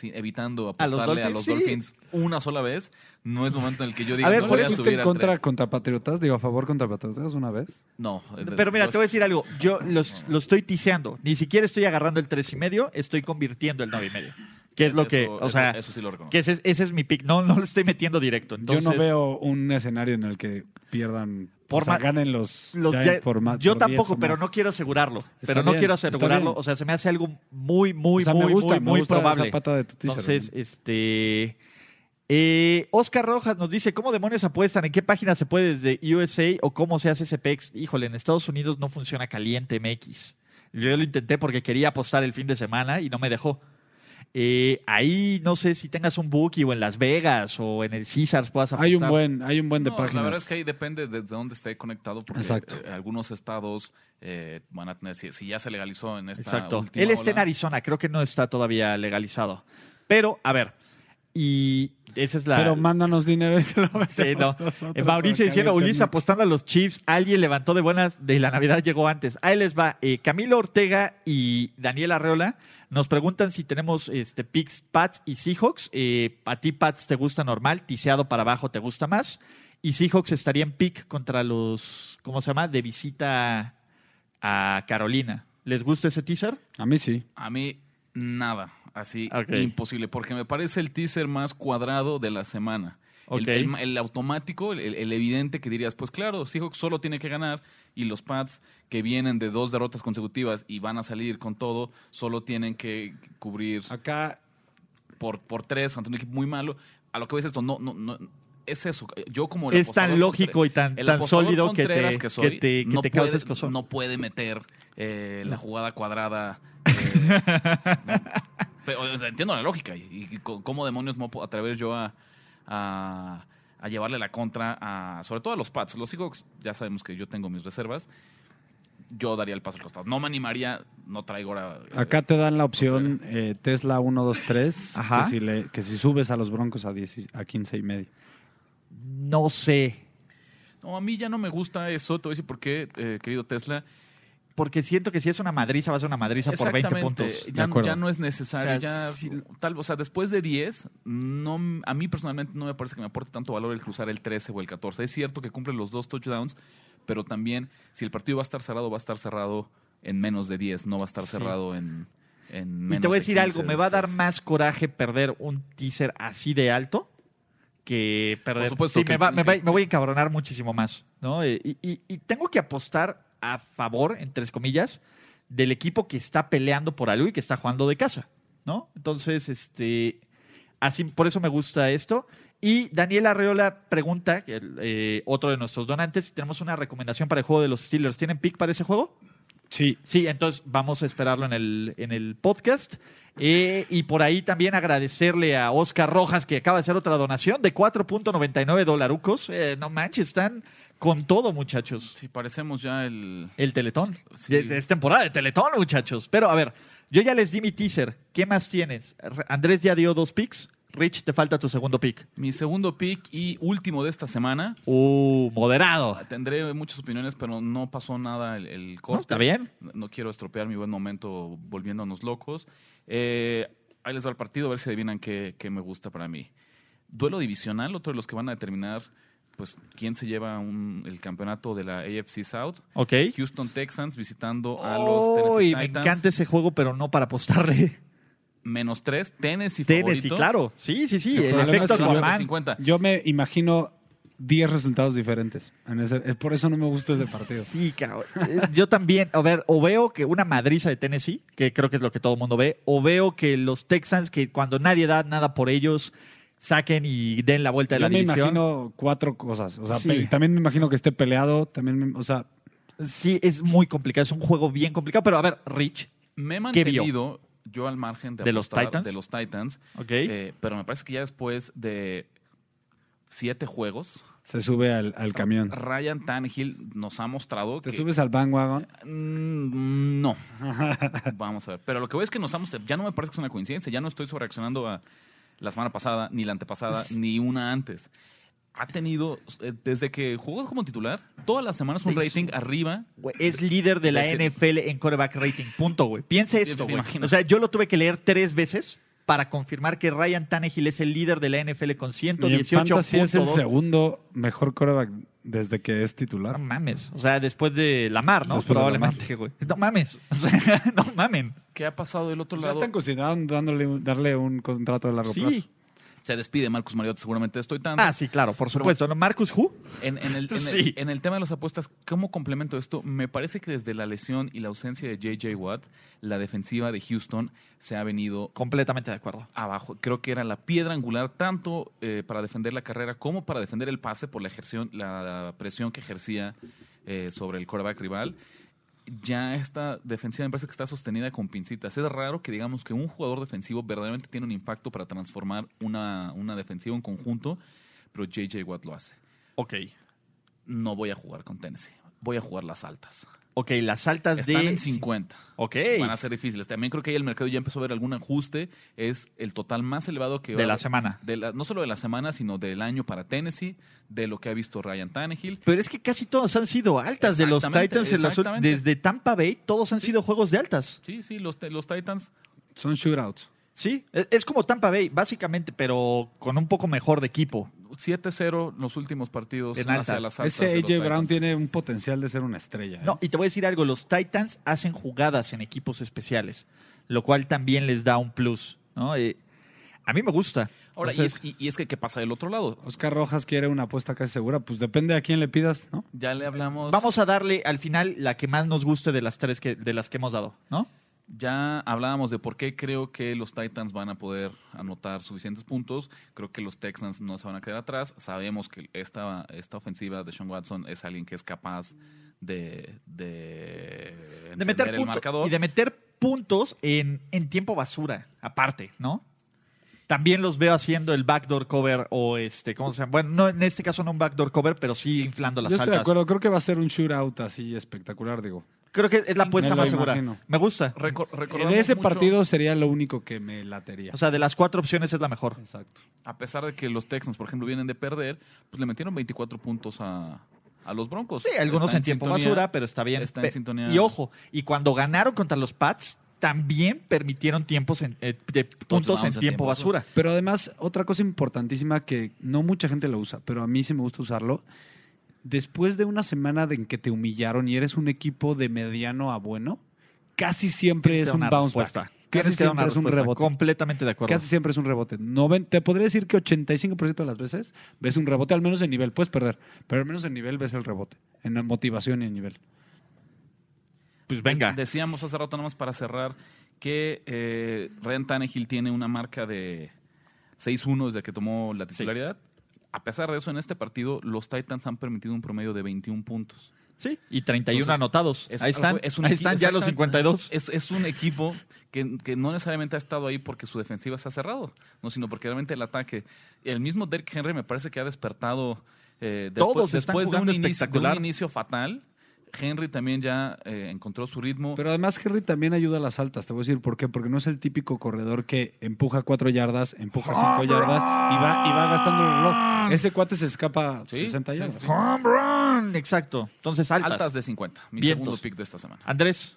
sí, evitando ¿A los apostarle a Dolphins? los Sí. Dolphins una sola vez, no es momento en el que yo diga, A ver, no por eso a ¿Fuiste subir en contra contra Patriotas? Digo, a favor contra Patriotas una vez. No. eh, Pero mira, los- te voy a decir algo. Yo los, los estoy tiseando. Ni siquiera estoy agarrando el tres y medio, estoy convirtiendo el nueve y medio. Que es lo que, o sea, Eso sí lo reconozco. que ese, ese es mi pick. No, no lo estoy metiendo directo. Entonces, Yo no veo un escenario en el que pierdan, Por o sea, ganen los, Los por más. yo por 10 tampoco, pero no quiero asegurarlo. Está pero no bien, quiero asegurarlo. O sea, se me hace algo muy, muy, O sea, muy, me gusta, muy, me muy gusta probable. esa pata de tu teaser, Entonces, ¿no? este. eh, Oscar Rojas nos dice: ¿Cómo demonios apuestan? ¿En qué página se puede desde USA o cómo se hace ese PEX? Híjole, en Estados Unidos no funciona caliente MX. Yo lo intenté porque quería apostar el fin de semana y no me dejó. Eh, ahí no sé si tengas un bookie o en Las Vegas o en el Caesars puedas apostar. Hay un buen, hay un buen de No, páginas. La verdad es que ahí depende de, de dónde esté conectado, porque Exacto. eh, algunos estados eh, van a tener, si, si ya se legalizó en esta Exacto. última Él está en Arizona, creo que no está todavía legalizado. Pero, a ver, y Esa es la. Pero mándanos dinero y te lo Sí, metemos no. nosotros Mauricio diciendo, Ulises mix". apostando a los Chiefs, alguien levantó de buenas, de la Navidad llegó antes. Ahí les va. Eh, Camilo Ortega y Daniel Arreola nos preguntan si tenemos este, picks, Pats y Seahawks. Eh, a ti Pats te gusta normal, tiseado para abajo te gusta más. Y Seahawks estaría en pick contra los, ¿cómo se llama? De visita a Carolina. ¿Les gusta ese teaser? A mí sí. A mí, nada. Así, imposible. Porque me parece el teaser más cuadrado de la semana. El- Ok. El, el automático, el, el evidente que dirías, pues claro, Seahawks solo tiene que ganar y los Pats que vienen de dos derrotas consecutivas y van a salir con todo, solo tienen que cubrir Acá por, por tres ante un equipo muy malo. A lo que ves esto, no, no, no, es eso. Yo como el Es tan lógico y tan- tan sólido que te- que soy, te- que no te puede. No puede meter eh, la jugada cuadrada. eh, pero, o sea, entiendo la lógica y, cómo demonios me puedo atrever yo a, a, a llevarle la contra a, sobre todo a los Pats. Los Seahawks ya sabemos que yo tengo mis reservas. Yo daría el paso al costado. No me animaría, no traigo ahora. eh, Acá te dan la opción eh, Tesla 1, 2, 3, Ajá. que si, le- que si subes a los Broncos a, 10 a 15 y medio. No sé. No, a mí ya no me gusta eso. Te voy a decir por qué, eh, querido Tesla. Porque siento que si es una madriza, va a ser una madriza por 20 Exactamente. puntos. Ya, no es necesario. O sea, ya, sí. tal, o sea, después de 10, no, a mí personalmente no me parece que me aporte tanto valor el cruzar el 13 o el 14. Es cierto que cumple los dos touchdowns, pero también si el partido va a estar cerrado, va a estar cerrado en menos de 10, no va a estar Sí. cerrado en, en Y menos te voy a de decir 15, algo, me va a dar 16. más coraje perder un teaser así de alto que perder. Por supuesto Sí, que- me, va- me va- que- me voy a encabronar muchísimo más, ¿no? Eh, Y, y- y tengo que apostar a favor, entre comillas, del equipo que está peleando por algo y que está jugando de casa, ¿no? Entonces, este, así, por eso me gusta esto. Y Daniel Arreola pregunta, el, eh, otro de nuestros donantes, si tenemos una recomendación para el juego de los Steelers. ¿Tienen pick para ese juego? Sí. Sí, entonces vamos a esperarlo en el, en el podcast. Eh, y por ahí también agradecerle a Oscar Rojas, que acaba de hacer otra donación de 4.99 dolarucos. Eh, no manches, están con todo, muchachos. Sí, parecemos ya el. El Teletón. Sí. Es, es temporada de Teletón, muchachos. Pero a ver, yo ya les di mi teaser. ¿Qué más tienes? Andrés ya dio dos picks. Rich, te falta tu segundo pick. Mi segundo pick y último de esta semana. Uh, moderado. Tendré muchas opiniones, pero no pasó nada el, el corte. No, está bien. No, no quiero estropear mi buen momento volviéndonos locos. Eh, ahí les va el partido, a ver si adivinan qué, qué me gusta para mí. Duelo divisional, otro de los que van a determinar pues quién se lleva un- el campeonato de la AFC South. Ok. Houston Texans visitando a los Tennessee Uy, me Titans. encanta ese juego, pero no para apostarle. Menos tres, Tennessee Tennessee, favorito. claro. Sí, sí, sí. El El, problema efecto es que yo- Aquaman. 50. Yo me imagino 10 resultados diferentes. En ese, es por eso no me gusta ese partido. Sí, cabrón. Eh, Yo también, a ver, o veo que una madriza de Tennessee, que creo que es lo que todo el mundo ve, o veo que los Texans, que cuando nadie da nada por ellos, saquen y den la vuelta de Yo la me división. imagino cuatro cosas. O sea, Sí. también me imagino que esté peleado. También, me- o sea, Sí, es muy complicado, es un juego bien complicado, pero a ver, Rich, Me he ¿Qué vio? mantenido yo al margen de, ¿De los Titans? de los Titans, ¿ok? eh, pero me parece que ya después de siete juegos, se sube al, al camión. Ryan Tannehill nos ha mostrado ¿Te que subes al bandwagon? Mm, no. Vamos a ver. Pero lo que voy es que nos vamos. Ya no me parece que es una coincidencia. Ya no estoy sobrereaccionando a la semana pasada, ni la antepasada, ni una antes. Ha tenido, eh, desde que jugó como titular, todas las semanas un Sí, rating arriba. Güey, Es líder de la NFL en quarterback rating, punto, güey. Piense Sí, esto, güey. O sea, yo lo tuve que leer tres veces para confirmar que Ryan Tannehill es el líder de la NFL con Y en 118 Fantasy es el puntos. segundo mejor quarterback desde que es No titular. mames. O sea, después de Lamar, ¿no? Después de Probablemente, güey. No mames. O sea, no mamen. ¿Qué ha pasado del otro Ya lado? están considerando dándole, darle un contrato de largo plazo. Sí. Se despide Marcus Mariota, seguramente estoy tanto. Ah, sí, claro, por supuesto. ¿No? Marcus Who? En, en el, en, el- Sí. en el tema de las apuestas, ¿cómo complemento esto? Me parece que desde la lesión y la ausencia de JJ Watt, la defensiva de Houston se ha venido Completamente de acuerdo. abajo. Creo que era la piedra angular tanto eh, para defender la carrera como para defender el pase por la, ejerción, la presión que ejercía eh, sobre el quarterback rival. Ya esta defensiva me parece que está sostenida con pincitas. Es raro que digamos que un jugador defensivo verdaderamente tiene un impacto para transformar una, una defensiva en conjunto, pero JJ Watt lo hace. Ok. No voy a jugar con Tennessee. Voy a jugar las altas. Ok, las altas Están de... en 50. Ok. Van a ser difíciles. También creo que ahí el mercado ya empezó a ver algún ajuste. Es el total más elevado que De va- la semana. de la- no solo de la semana, sino del año para Tennessee, de lo que ha visto Ryan Tannehill. Pero es que casi todos han sido altas de los Titans. en las desde Tampa Bay, todos han sido juegos de altas. Sí, sí, los, los Titans. Son shootouts. Sí, es, es como Tampa Bay, básicamente, pero con un poco mejor de equipo. 7-0 los últimos partidos En hacia altas. las altas Ese AJ Brown Titans. tiene un potencial de ser una estrella. ¿eh? No, y te voy a decir algo, los Titans hacen jugadas en equipos especiales, lo cual también les da un plus. ¿no? Eh, a mí me gusta. Ahora, y, es, y- y es que, ¿qué pasa del otro lado? Oscar Rojas quiere una apuesta casi segura. Pues depende a quién le pidas, ¿no? Ya le hablamos. Vamos a darle al final la que más nos guste de las tres que, de las que hemos dado, ¿no? Ya hablábamos de por qué creo que los Titans van a poder anotar suficientes puntos. Creo que los Texans no se van a quedar atrás. Sabemos que esta, esta ofensiva de Sean Watson es alguien que es capaz de, de, meter el marcador. y de meter puntos en, en tiempo basura, aparte, ¿no? También los veo haciendo el backdoor cover o este, ¿cómo se llama? Bueno, no, en este caso no un backdoor cover, pero sí inflando las Yo estoy de altas. acuerdo. Creo que va a ser un shootout así espectacular, digo. Creo que es la apuesta Me lo más segura. imagino. Me gusta. Recordamos De ese mucho, partido sería lo único que me latería. O sea, de las cuatro opciones es la mejor. Exacto. a pesar de que los Texans, por ejemplo, vienen de perder, pues le metieron 24 puntos a, a los Broncos. Sí, algunos Está en tiempo sintonía. basura, pero está bien. está en Pe- sintonía. Y ojo, y cuando ganaron contra los Pats, también permitieron tiempos en, eh, de puntos en en tiempo tiempo basura. Pero además, otra cosa importantísima que no mucha gente lo usa, pero a mí sí me gusta usarlo. Después de una semana de en que te humillaron y eres un equipo de mediano a bueno, casi siempre es un bounce respuesta. back. Casi siempre es un rebote. Completamente de acuerdo. Casi siempre es un rebote. Noven- te podría decir que 85% de las veces ves un rebote, al menos en nivel. Puedes perder, pero al menos en nivel ves el rebote. En la motivación y en nivel. Pues venga. Decíamos hace rato, nada más para cerrar, que eh, Ryan Tannehill tiene una marca de 6-1 desde que tomó la titularidad. A pesar de eso, en este partido, los Titans han permitido un promedio de 21 puntos. Sí, y 31 Entonces, anotados. Es- ahí están, es un ahí están ya los exactamente. 52. Es, es un equipo que, que no necesariamente ha estado ahí porque su defensiva se ha cerrado, no sino porque realmente el ataque. El mismo Derrick Henry me parece que ha despertado eh, después, Todos después de, un inicio, de un espectacular. inicio fatal. Henry también ya eh, encontró su ritmo. Pero además Henry también ayuda a las altas. Te voy a decir por qué. Porque no es el típico corredor que empuja cuatro yardas, empuja cinco yardas y va, y va gastando el reloj. Ese cuate se escapa Sí, 60 sí, yardas. sí. Home run. Exacto. Entonces, altas. altas. de 50. Mi Vientos. segundo pick de esta semana. Andrés,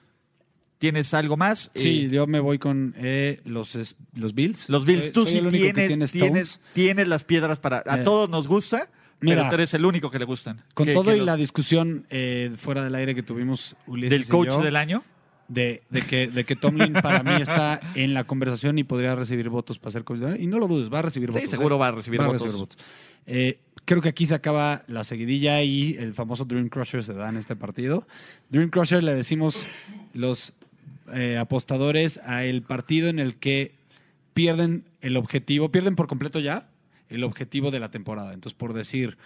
¿tienes algo más? Sí, Eh, yo me voy con eh, los, los Bills. los Bills, Soy- tú sí tienes, tiene tienes, tienes las piedras para... A Eh, todos nos gusta, mira, pero tú eres el único que le gustan. Con Que- todo que y los- la discusión eh, fuera del aire que tuvimos Ulises Del y coach yo, del año. de, de que, de que Tomlin para mí está en la conversación y podría recibir votos para ser coach del año. Y no lo dudes, va a recibir Sí, votos. seguro ¿eh? va a recibir votos. Eh, creo que aquí se acaba la seguidilla y el famoso Dream Crusher se da en este partido. Dream Crusher le decimos los eh, apostadores a el partido en el que pierden el objetivo, pierden por completo ya el objetivo de la temporada. Entonces, por decir,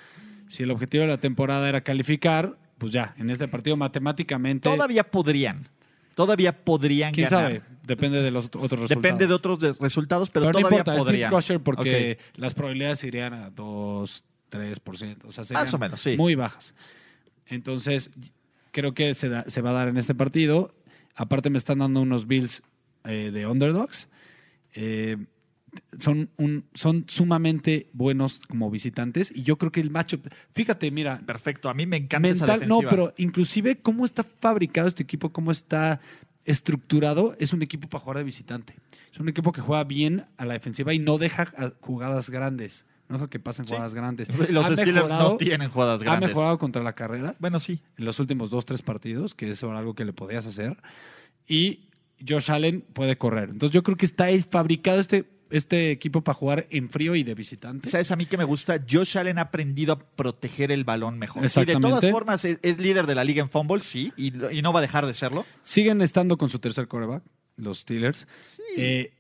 si el objetivo de la temporada era calificar, pues ya, en este partido matemáticamente... Todavía podrían. Todavía podrían ¿Quién ganar. sabe? Depende de los otros resultados. Depende de otros de- resultados, pero, Pero, no todavía importa, Dream podrían. Porque las probabilidades irían a 2, 3%. O sea, serían Más o menos, sí. muy bajas. Entonces, creo que se, da- se va a dar en este partido. Aparte, me están dando unos Bills eh, de underdogs. Eh, son, un, son sumamente buenos como visitantes. Y yo creo que el macho. Fíjate, mira, Perfecto, a mí me encanta esa mental, no, pero inclusive cómo está fabricado este equipo, cómo está estructurado, es un equipo para jugar de visitante. Es un equipo que juega bien a la defensiva y no deja a- jugadas grandes. No deja que pasen Sí. jugadas grandes. Los Ha Steelers mejorado- no tienen jugadas Ha grandes. mejorado contra la carrera Bueno, sí. en los últimos dos, tres partidos, que eso era algo que le podías hacer. Y Josh Allen puede correr. Entonces yo creo que está fabricado este, este equipo para jugar en frío y de visitante. ¿Sabes a mí que me gusta? Josh Allen ha aprendido a proteger el balón mejor. Sí, de Exactamente. todas formas, es, es líder de la liga en fumble, sí, y, y no va a dejar de serlo. Siguen estando con su tercer coreback, los Steelers. Eh,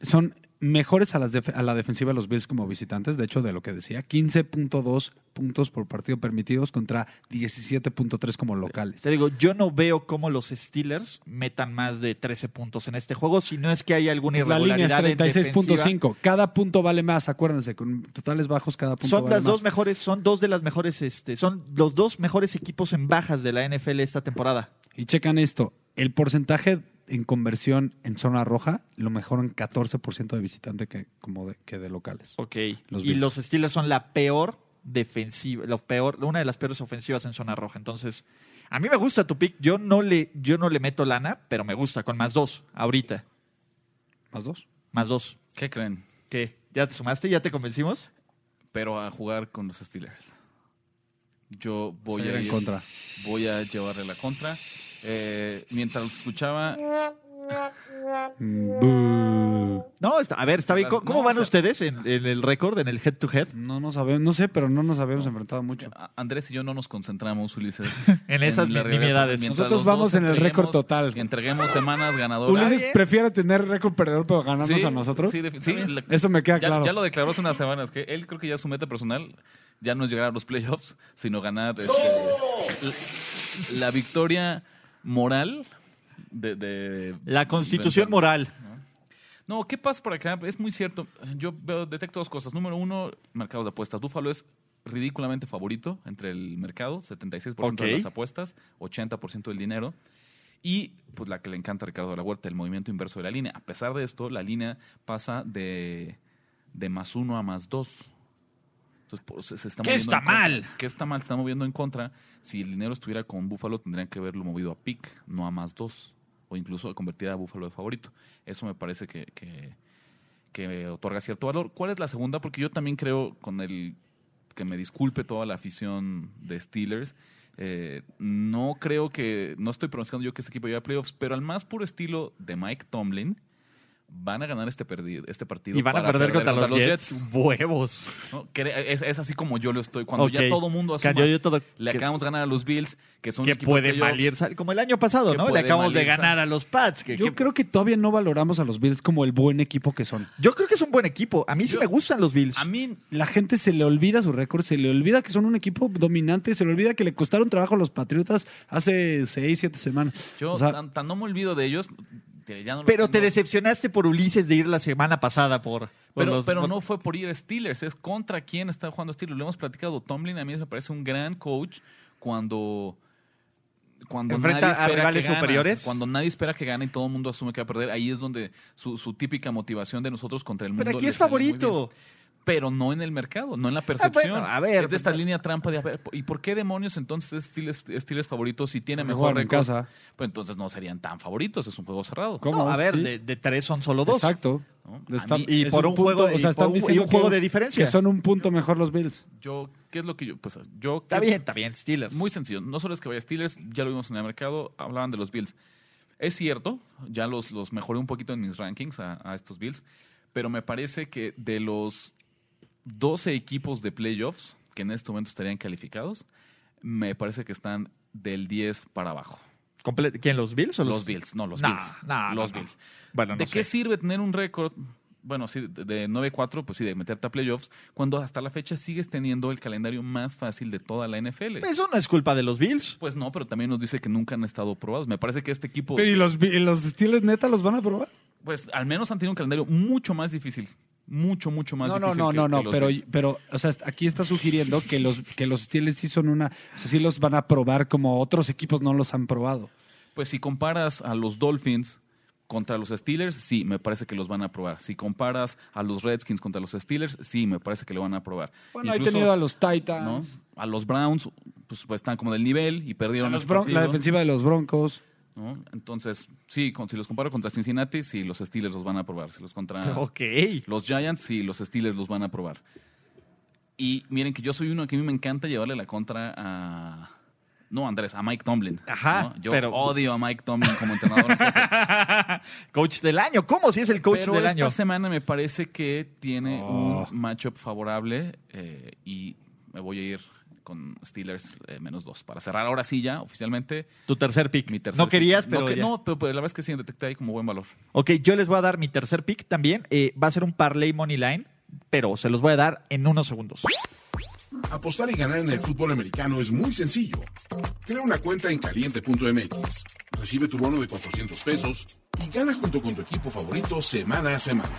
son mejores a, las def- a la defensiva de los Bills como visitantes, de hecho, de lo que decía, 15.2 puntos por partido permitidos contra 17.3 como locales. Te digo, yo no veo cómo los Steelers metan más de 13 puntos en este juego, si no es que hay alguna La línea irregularidad es defensiva. 36.5. Cada punto vale más, acuérdense, con totales bajos cada punto Son vale las dos más. mejores, son dos de las mejores, este, son los dos mejores equipos en bajas de la NFL esta temporada. Y checan esto, el porcentaje en conversión en zona roja lo mejoran 14% de visitante que, como de, que de locales. Ok. Los y los Steelers son la peor defensiva, lo peor, una de las peores ofensivas en zona roja. Entonces, a mí me gusta tu pick. Yo no le, yo no le meto lana, pero me gusta con más dos ahorita. ¿Más dos? Más dos. ¿Qué creen? ¿Qué? ¿Ya te sumaste? ¿Ya te convencimos? Pero a jugar con los Steelers. Yo voy Sí, a en ir- contra. Voy a llevarle la contra. Eh, mientras escuchaba, Mm. No, está, a ver, está bien. ¿Cómo, cómo no, van o sea- ustedes en, en el récord, en el head to head? No, no sabemos, no sé, pero no nos habíamos enfrentado mucho. a- Andrés y yo no nos concentramos, Ulises. En esas la realidad, nimiedades. mientras Nosotros los vamos dos en el récord total. Entreguemos semanas ganadoras. Ulises prefiere tener récord perdedor pero ganarnos Sí, a nosotros. Sí, defi- sí, la- Eso me queda ya, claro. ya lo declaró hace unas semanas, que él creo que ya su meta personal ya no es llegar a los playoffs, sino ganar este, la, la victoria moral de, de- La constitución de- moral. No, ¿qué pasa por acá? Es muy cierto. Yo veo, detecto dos cosas. Número uno, mercados de apuestas. Búfalo es ridículamente favorito entre el mercado, 76% de Ok. las apuestas, 80% del dinero. Y pues la que le encanta a Ricardo de la Huerta, el movimiento inverso de la línea. A pesar de esto, la línea pasa de, de más uno a más dos. Entonces, pues, se, está ¿Qué moviendo está contra. mal? ¿Qué está mal? Se está moviendo en contra. Si el dinero estuviera con Búfalo, tendrían que haberlo movido a pick, no a más dos. O incluso convertir a Búfalo de favorito. Eso me parece que, que, que otorga cierto valor. ¿Cuál es la segunda? Porque yo también creo, con el que me disculpe toda la afición de Steelers, eh, no creo que, no estoy pronosticando yo que este equipo llegue a playoffs, pero al más puro estilo de Mike Tomlin, van a ganar este, perdi- este partido. Y van a perder contra, los, Jets. Huevos. ¿no? Que Es, es así como yo lo estoy. Cuando ya todo mundo asuma, yo- yo todo- le que- acabamos de ganar a los Bills, que son un Que puede playoffs. mal ir, sal- como el año pasado, ¿no? Le acabamos de ganar a los Pats. que- Yo que- creo que todavía no valoramos a los Bills como el buen equipo que son. yo creo que es un buen equipo. A mí sí me gustan los Bills. A mí, La gente se le olvida su récord, se le olvida que son un equipo dominante, se le olvida que le costaron trabajo a los Patriotas hace seis, siete semanas. yo O sea, tan, tan no me olvido de ellos. Ya no pero te decepcionaste por Ulises de ir la semana pasada por, por Pero, los- pero no fue por ir a Steelers, es contra quién está jugando Steelers. Lo hemos platicado. Tomlin a mí me parece un gran coach cuando. Cuando ¿Enfrenta nadie a rivales que gana, superiores? Cuando nadie espera que gane y todo el mundo asume que va a perder, ahí es donde su, su típica motivación de nosotros contra el mundo. Pero aquí es favorito. Pero no en el mercado, no en la percepción. bueno, a ver, es de esta pues, línea trampa de a ver, ¿y por qué demonios entonces es Steelers, Steelers favorito si tiene mejor récord? casa. Pues entonces no serían tan favoritos, es un juego cerrado. ¿Cómo? No, a ver, Sí. de, de tres son solo dos. Exacto. están- mí- Y por un juego- y por un- y un juego de diferencia. Que son un punto mejor los Bills. yo, ¿qué es lo que yo? Pues yo. Está ¿qué- bien, está bien, Steelers. Muy sencillo. No solo es que vaya Steelers, ya lo vimos en el mercado, hablaban de los Bills. Es cierto, ya los, los mejoré un poquito en mis rankings a, a estos Bills, pero me parece que de los 12 equipos de playoffs que en este momento estarían calificados, me parece que están del 10 para abajo. ¿Quién, los Bills o los, Los Bills, no, los Bills. no, los. Bills. Bueno, no ¿De qué sirve tener un récord? Bueno, sí, de- de 9-4, pues sí, de meterte a playoffs, cuando hasta la fecha sigues teniendo el calendario más fácil de toda la NFL. Eso no es culpa de los Bills. Pues no, pero también nos dice que nunca han estado probados. Me parece que este equipo, Pero ¿y los, y los Steelers neta los van a probar? pues al menos han tenido un calendario mucho más difícil. Mucho, mucho más No, no, difícil. no, no, que no, los pero, pero, o sea, aquí está sugiriendo que los, que los Steelers sí son una, o sea, sí los van a probar como otros equipos no los han probado. Pues si comparas a los Dolphins contra los Steelers, sí, me parece que los van a probar. Si comparas a los Redskins contra los Steelers, sí, me parece que lo van a probar. Bueno, he Incluso, tenido a los ¿no? Titans, A los Browns, pues, pues, están como del nivel y a perdieron los la defensiva de los Broncos. ¿No? Entonces, sí, con- si los comparo contra Cincinnati, sí, los Steelers los van a probar. Si los contra Ok. los Giants, sí, los Steelers los van a probar. Y miren que yo soy uno que a mí me encanta llevarle la contra a... No, Andrés, a Mike Tomlin. Ajá, ¿no? Yo pero- odio a Mike Tomlin como entrenador. coach del año. ¿Cómo si es el coach pero del esta año? semana me parece que tiene Oh. un matchup favorable eh, y me voy a ir con Steelers eh, menos dos. Para cerrar ahora sí ya, oficialmente, Tu tercer pick. mi tercer no pick. querías, No, pero que- ya. no, pero, pero la verdad es que sí, detecté ahí como buen valor. Ok, yo les voy a dar mi tercer pick también. Eh, va a ser un parlay money line, pero se los voy a dar en unos segundos. Apostar y ganar en el fútbol americano es muy sencillo. Crea una cuenta en caliente.mx, recibe tu bono de 400 pesos y gana junto con tu equipo favorito semana a semana.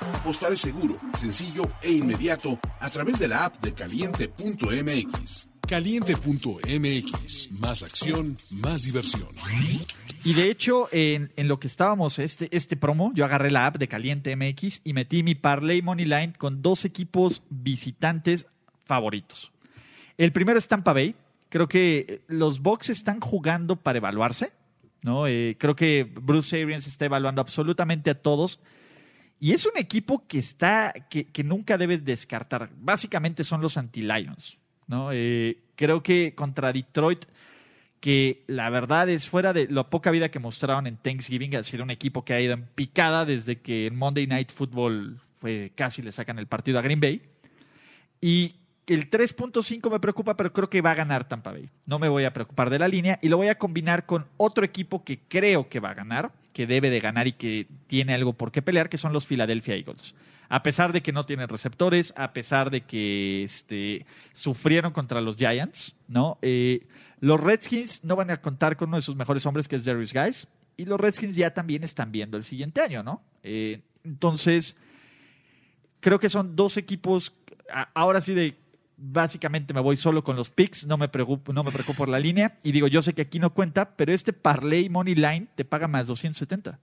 Apostar es seguro, sencillo e inmediato a través de la app de caliente.mx. Caliente.mx. Más acción, más diversión. Y de hecho, en, lo que estábamos este, este promo, yo agarré la app de Caliente MX y metí mi parlay money line con dos equipos visitantes favoritos. El primero es Tampa Bay. Creo que eh, los Bucks están jugando para evaluarse. ¿no? Eh, creo que Bruce Arians está evaluando absolutamente a todos. Y es un equipo que está, que, que nunca debes descartar. Básicamente son los anti-Lions. ¿no? Eh, creo que contra Detroit, que la verdad es fuera de la poca vida que mostraron en Thanksgiving, ha sido un equipo que ha ido en picada desde que en Monday Night Football fue casi le sacan el partido a Green Bay. Y el 3.5 me preocupa, pero creo que va a ganar Tampa Bay. No me voy a preocupar de la línea y lo voy a combinar con otro equipo que creo que va a ganar, que debe de ganar y que tiene algo por qué pelear, que son los Philadelphia Eagles. A pesar de que no tienen receptores, a pesar de que este, sufrieron contra los Giants, ¿no? Eh, los Redskins no van a contar con uno de sus mejores hombres, que es Darius Guys, y los Redskins ya también están viendo el siguiente año, ¿no? Eh, entonces, creo que son dos equipos, ahora sí de básicamente me voy solo con los picks, no me preocupo, no me preocupo por la línea y digo, yo sé que aquí no cuenta, pero este parlay money line te paga más 270,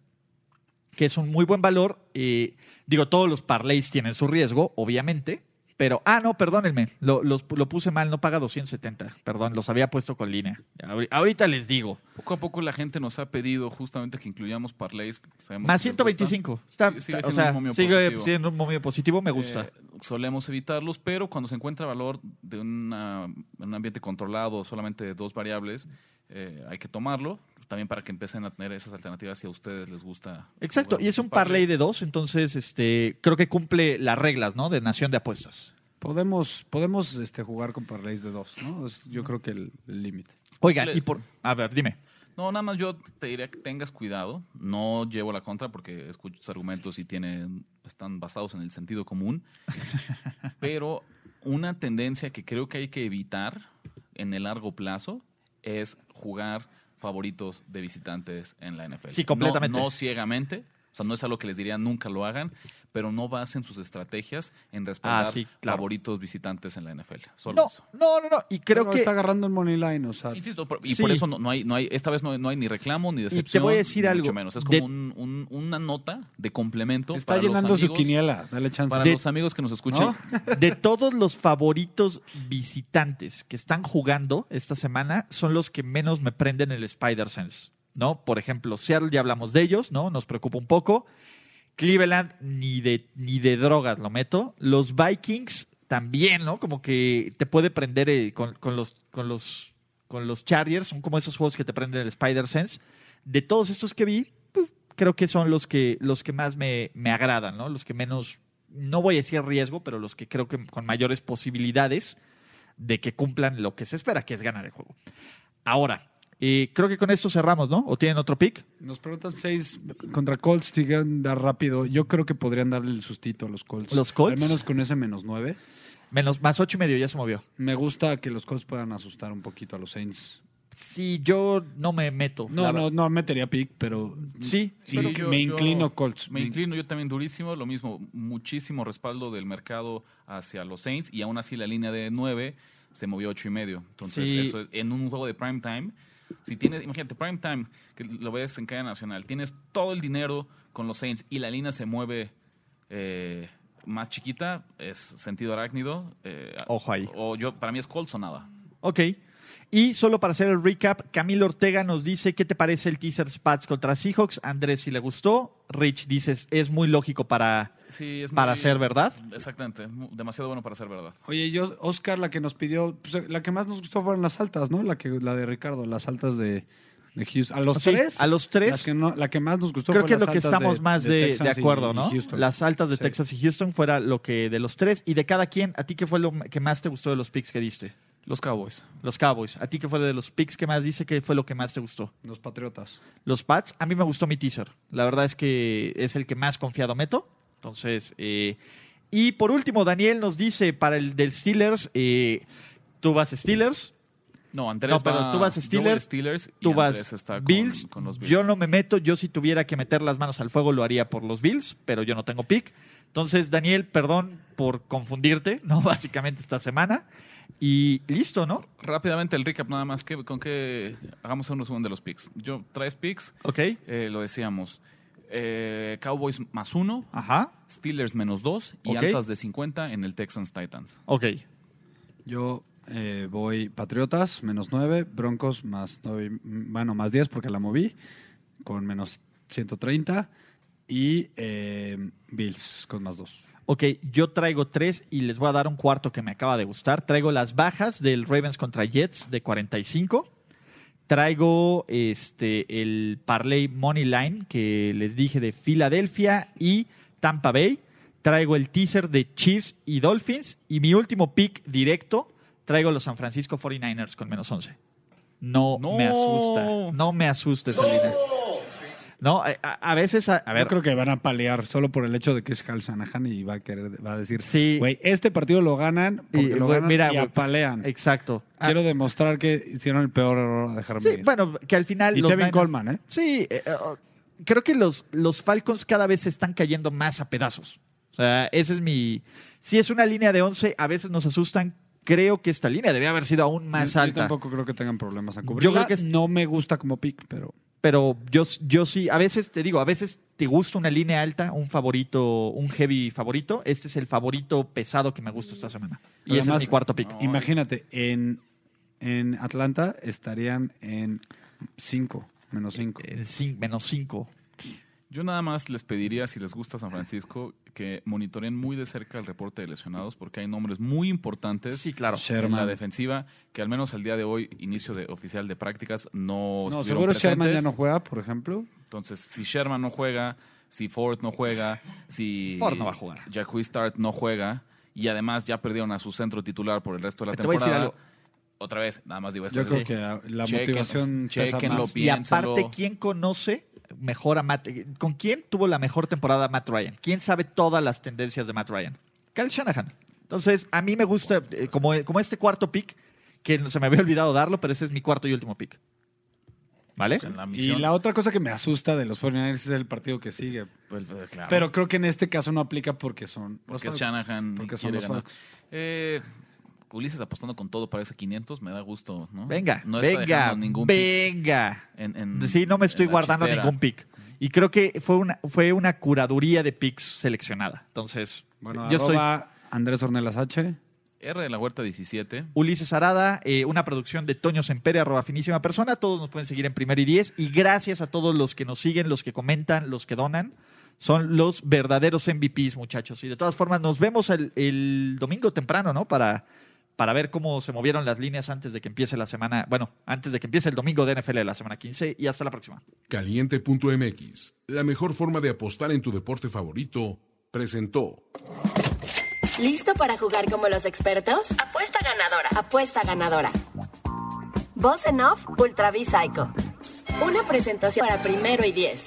que es un muy buen valor. eh, digo, todos los parlays tienen su riesgo, obviamente, pero ah, no, perdónenme, lo, los- lo puse mal, no paga 270, perdón, los había puesto con línea. Ahori- Ahorita les digo, Poco a poco la gente nos ha pedido justamente que incluyamos parlays. sabemos más que les gusta. 125. Está, Sí, sigue o siendo sea, un momio sigue positivo. siendo un momio positivo, me gusta. Eh, solemos evitarlos, pero cuando se encuentra valor de una- un ambiente controlado solamente de dos variables, eh, hay que tomarlo. También para que empiecen a tener esas alternativas si a ustedes les gusta. Exacto, y es un parlay de dos, entonces este, creo que cumple las reglas, ¿no? De Nación de Apuestas. Podemos, podemos este, jugar con parlays de dos, ¿no? Es, yo creo que el límite. Oigan, y por. A ver, dime. No, nada más yo te diría que tengas cuidado. No llevo la contra porque escucho tus argumentos y tienen, están basados en el sentido común. Pero una tendencia que creo que hay que evitar en el largo plazo es jugar favoritos de visitantes en la NFL. Sí, completamente. No, no ciegamente. O sea, no es algo que les diría nunca lo hagan, pero no basen sus estrategias en respaldar Ah, sí, claro. favoritos visitantes en la NFL. Solo No, eso. no, no, no. Y creo Pero que. está agarrando el money line, o sea, Insisto, por- y Sí. por eso no, no hay, no hay, esta vez no, no hay ni reclamo ni decepción. voy a decir algo. Mucho menos. Es De- como un- un- una nota de complemento. está para los llenando su quiniela, dale chance. Para De- los amigos que nos escuchan. ¿No? De todos los favoritos visitantes que están jugando esta semana, son los que menos me prenden el Spider-Sense, ¿no? Por ejemplo, Seattle, ya hablamos de ellos, ¿no? Nos preocupa un poco. Cleveland, ni de, ni de drogas lo meto. Los Vikings también, ¿no? Como que te puede prender eh, con, con los, con, los, con los Chargers, son como esos juegos que te prenden el Spider-Sense. De todos estos que vi, pues, creo que son los que, los que más me, me agradan, ¿no? Los que menos, no voy a decir riesgo, pero los que creo que con mayores posibilidades de que cumplan lo que se espera, que es ganar el juego. Ahora, eh, creo que con esto cerramos, ¿no? ¿O tienen otro pick? Nos preguntan seis contra Colts, siguen dar rápido. Yo creo que podrían darle el sustito a los Colts. ¿Los Colts? Al menos con ese menos nueve. Menos, más ocho y medio, ya se movió. Me gusta que los Colts puedan asustar un poquito a los Saints. Sí, yo no me meto. No, no, no metería pick, pero Sí, Sí, pero- me, yo- me yo- inclino Colts. Me inclino yo también durísimo. Lo mismo, muchísimo respaldo del mercado hacia los Saints y aún así la línea de 9 se movió ocho y medio. Entonces, Sí. eso en un juego de prime time, si tienes, imagínate, prime time, que lo ves en cadena nacional, tienes todo el dinero con los Saints y la línea se mueve eh, más chiquita, es sentido arácnido. eh, Ojo ahí. O yo, para mí es Colts o nada. Ok. Y solo para hacer el recap, Camilo Ortega nos dice qué te parece el teaser Spats contra Seahawks. Andrés, si le gustó. Rich dices, es muy lógico para... Sí, es Para muy- ser verdad. Exactamente, demasiado bueno para ser verdad. Oye, yo, Oscar, la que nos pidió, pues, la que más nos gustó fueron las altas, ¿no? La que la de Ricardo, las altas de, de Houston. A los Sí, tres. a los tres. las que no- la que más nos gustó Creo fue que es lo que estamos más de, de acuerdo, y ¿no? Las altas de Sí. Texas y Houston fuera lo que de los tres. Y de cada quien, ¿a ti qué fue lo que más te gustó de los picks que diste? Los Cowboys. Los Cowboys. ¿A ti qué fue de los picks que más dice que fue lo que más te gustó? Los Patriotas. Los Pats, a mí me gustó mi teaser. La verdad es que es el que más confiado meto. Entonces, eh, y por último, Daniel nos dice para el del Steelers, eh, tú vas Steelers, No, Andrés No, pero va- tú vas yo voy Steelers, Steelers y tú Andrés vas está con- Bills. con los Bills. Yo no me meto, yo si tuviera que meter las manos al fuego lo haría por los Bills, pero yo no tengo pick. Entonces, Daniel, perdón por confundirte, ¿no? Básicamente esta semana. Y listo, ¿no? Rápidamente el recap nada más. que con qué hagamos un resumen de los picks. Yo tres picks, Ok. eh, lo decíamos. eh, Cowboys más uno, Ajá. Steelers menos dos y Ok. altas de 50 en el Texans Titans. Ok. Yo eh, voy Patriotas, menos 9, Broncos más 9, bueno, más 10 porque la moví, con menos 130, y eh, Bills con más 2. Ok, yo traigo tres y les voy a dar un cuarto que me acaba de gustar. Traigo las bajas del Ravens contra Jets de 45. Traigo este el Parlay Money Line que les dije de Filadelfia y Tampa Bay. Traigo el teaser de Chiefs y Dolphins. Y mi último pick directo, traigo los San Francisco 49ers con menos 11. No, No. me asusta. No me asusta esa línea. No, a, veces, a, a ver, Yo creo que van a palear solo por el hecho de que es Hal Shanahan y va a querer, va a decir, Sí. güey, este partido lo ganan porque Y, lo ganan mira, y apalean. exacto. Ah, Quiero demostrar que hicieron el peor error a dejarme Sí, ir. bueno, que al final. y los Niners- Coleman, ¿eh? Sí, eh, eh, creo que los, los Falcons cada vez se están cayendo más a pedazos. O sea, ese es mi. Si es una línea de 11, a veces nos asustan. Creo que esta línea debe haber sido aún más Yo- alta. Yo tampoco creo que tengan problemas a Yo cubrirla. creo que es- no me gusta como pick, pero Pero yo, yo sí, a veces te digo, a veces te gusta una línea alta, un favorito, un heavy favorito. Este es el favorito pesado que me gusta esta semana. Y ese es mi cuarto pick. No. imagínate, en, en Atlanta estarían en 5, menos 5. En cin- menos 5. Yo nada más les pediría, si les gusta San Francisco, que monitoreen muy de cerca el reporte de lesionados, porque hay nombres muy importantes Sí, claro. en la defensiva, que al menos el día de hoy, inicio de oficial de prácticas, no, No, estuvieron seguro Sherman ya no juega, por ejemplo. Entonces, si Sherman no juega, si Ford no juega, si Ford no va a jugar. Jacques Start no juega, y además ya perdieron a su centro titular por el resto de la Te voy a decir temporada. algo. Otra vez, nada más digo esto. Yo creo Sí. que la Chequen- motivación pesa chequenlo más. Y aparte, ¿quién conoce mejor a Matt? ¿Con quién tuvo la mejor temporada Matt Ryan? ¿Quién sabe todas las tendencias de Matt Ryan? Kyle Shanahan. Entonces, a mí me gusta, eh, como, como este cuarto pick, que se me había olvidado darlo, pero ese es mi cuarto y último pick. ¿Vale? Pues, la Y la otra cosa que me asusta de los 49ers es el partido que sigue. pues, eh, claro. Pero creo que en este caso no aplica porque son los Porque Falcons. Shanahan Porque son los. Eh, Ulises apostando con todo para ese 500 me da gusto, ¿no? Venga, no está venga, ningún pick venga. en- en- Sí, no me estoy guardando chistera. ningún pick. Y creo que fue una, fue una curaduría de picks seleccionada. Entonces, Bueno, yo estoy Andrés Ornelas H. R de la Huerta 17. Ulises Arada, eh, una producción de Toño Sempere, arroba finísima persona. Todos nos pueden seguir en Primero y Diez. Y gracias a todos los que nos siguen, los que comentan, los que donan. Son los verdaderos MVPs, muchachos. Y de todas formas, nos vemos el, el domingo temprano, ¿no? Para, para ver cómo se movieron las líneas antes de que empiece la semana. Bueno, antes de que empiece el domingo de NFL de la semana 15. Y hasta la próxima. Caliente.mx, la mejor forma de apostar en tu deporte favorito, presentó. ¿Listo para jugar como los expertos? Apuesta ganadora. Apuesta ganadora. Voz en off, Ultra V Psycho. Una presentación para primero y diez.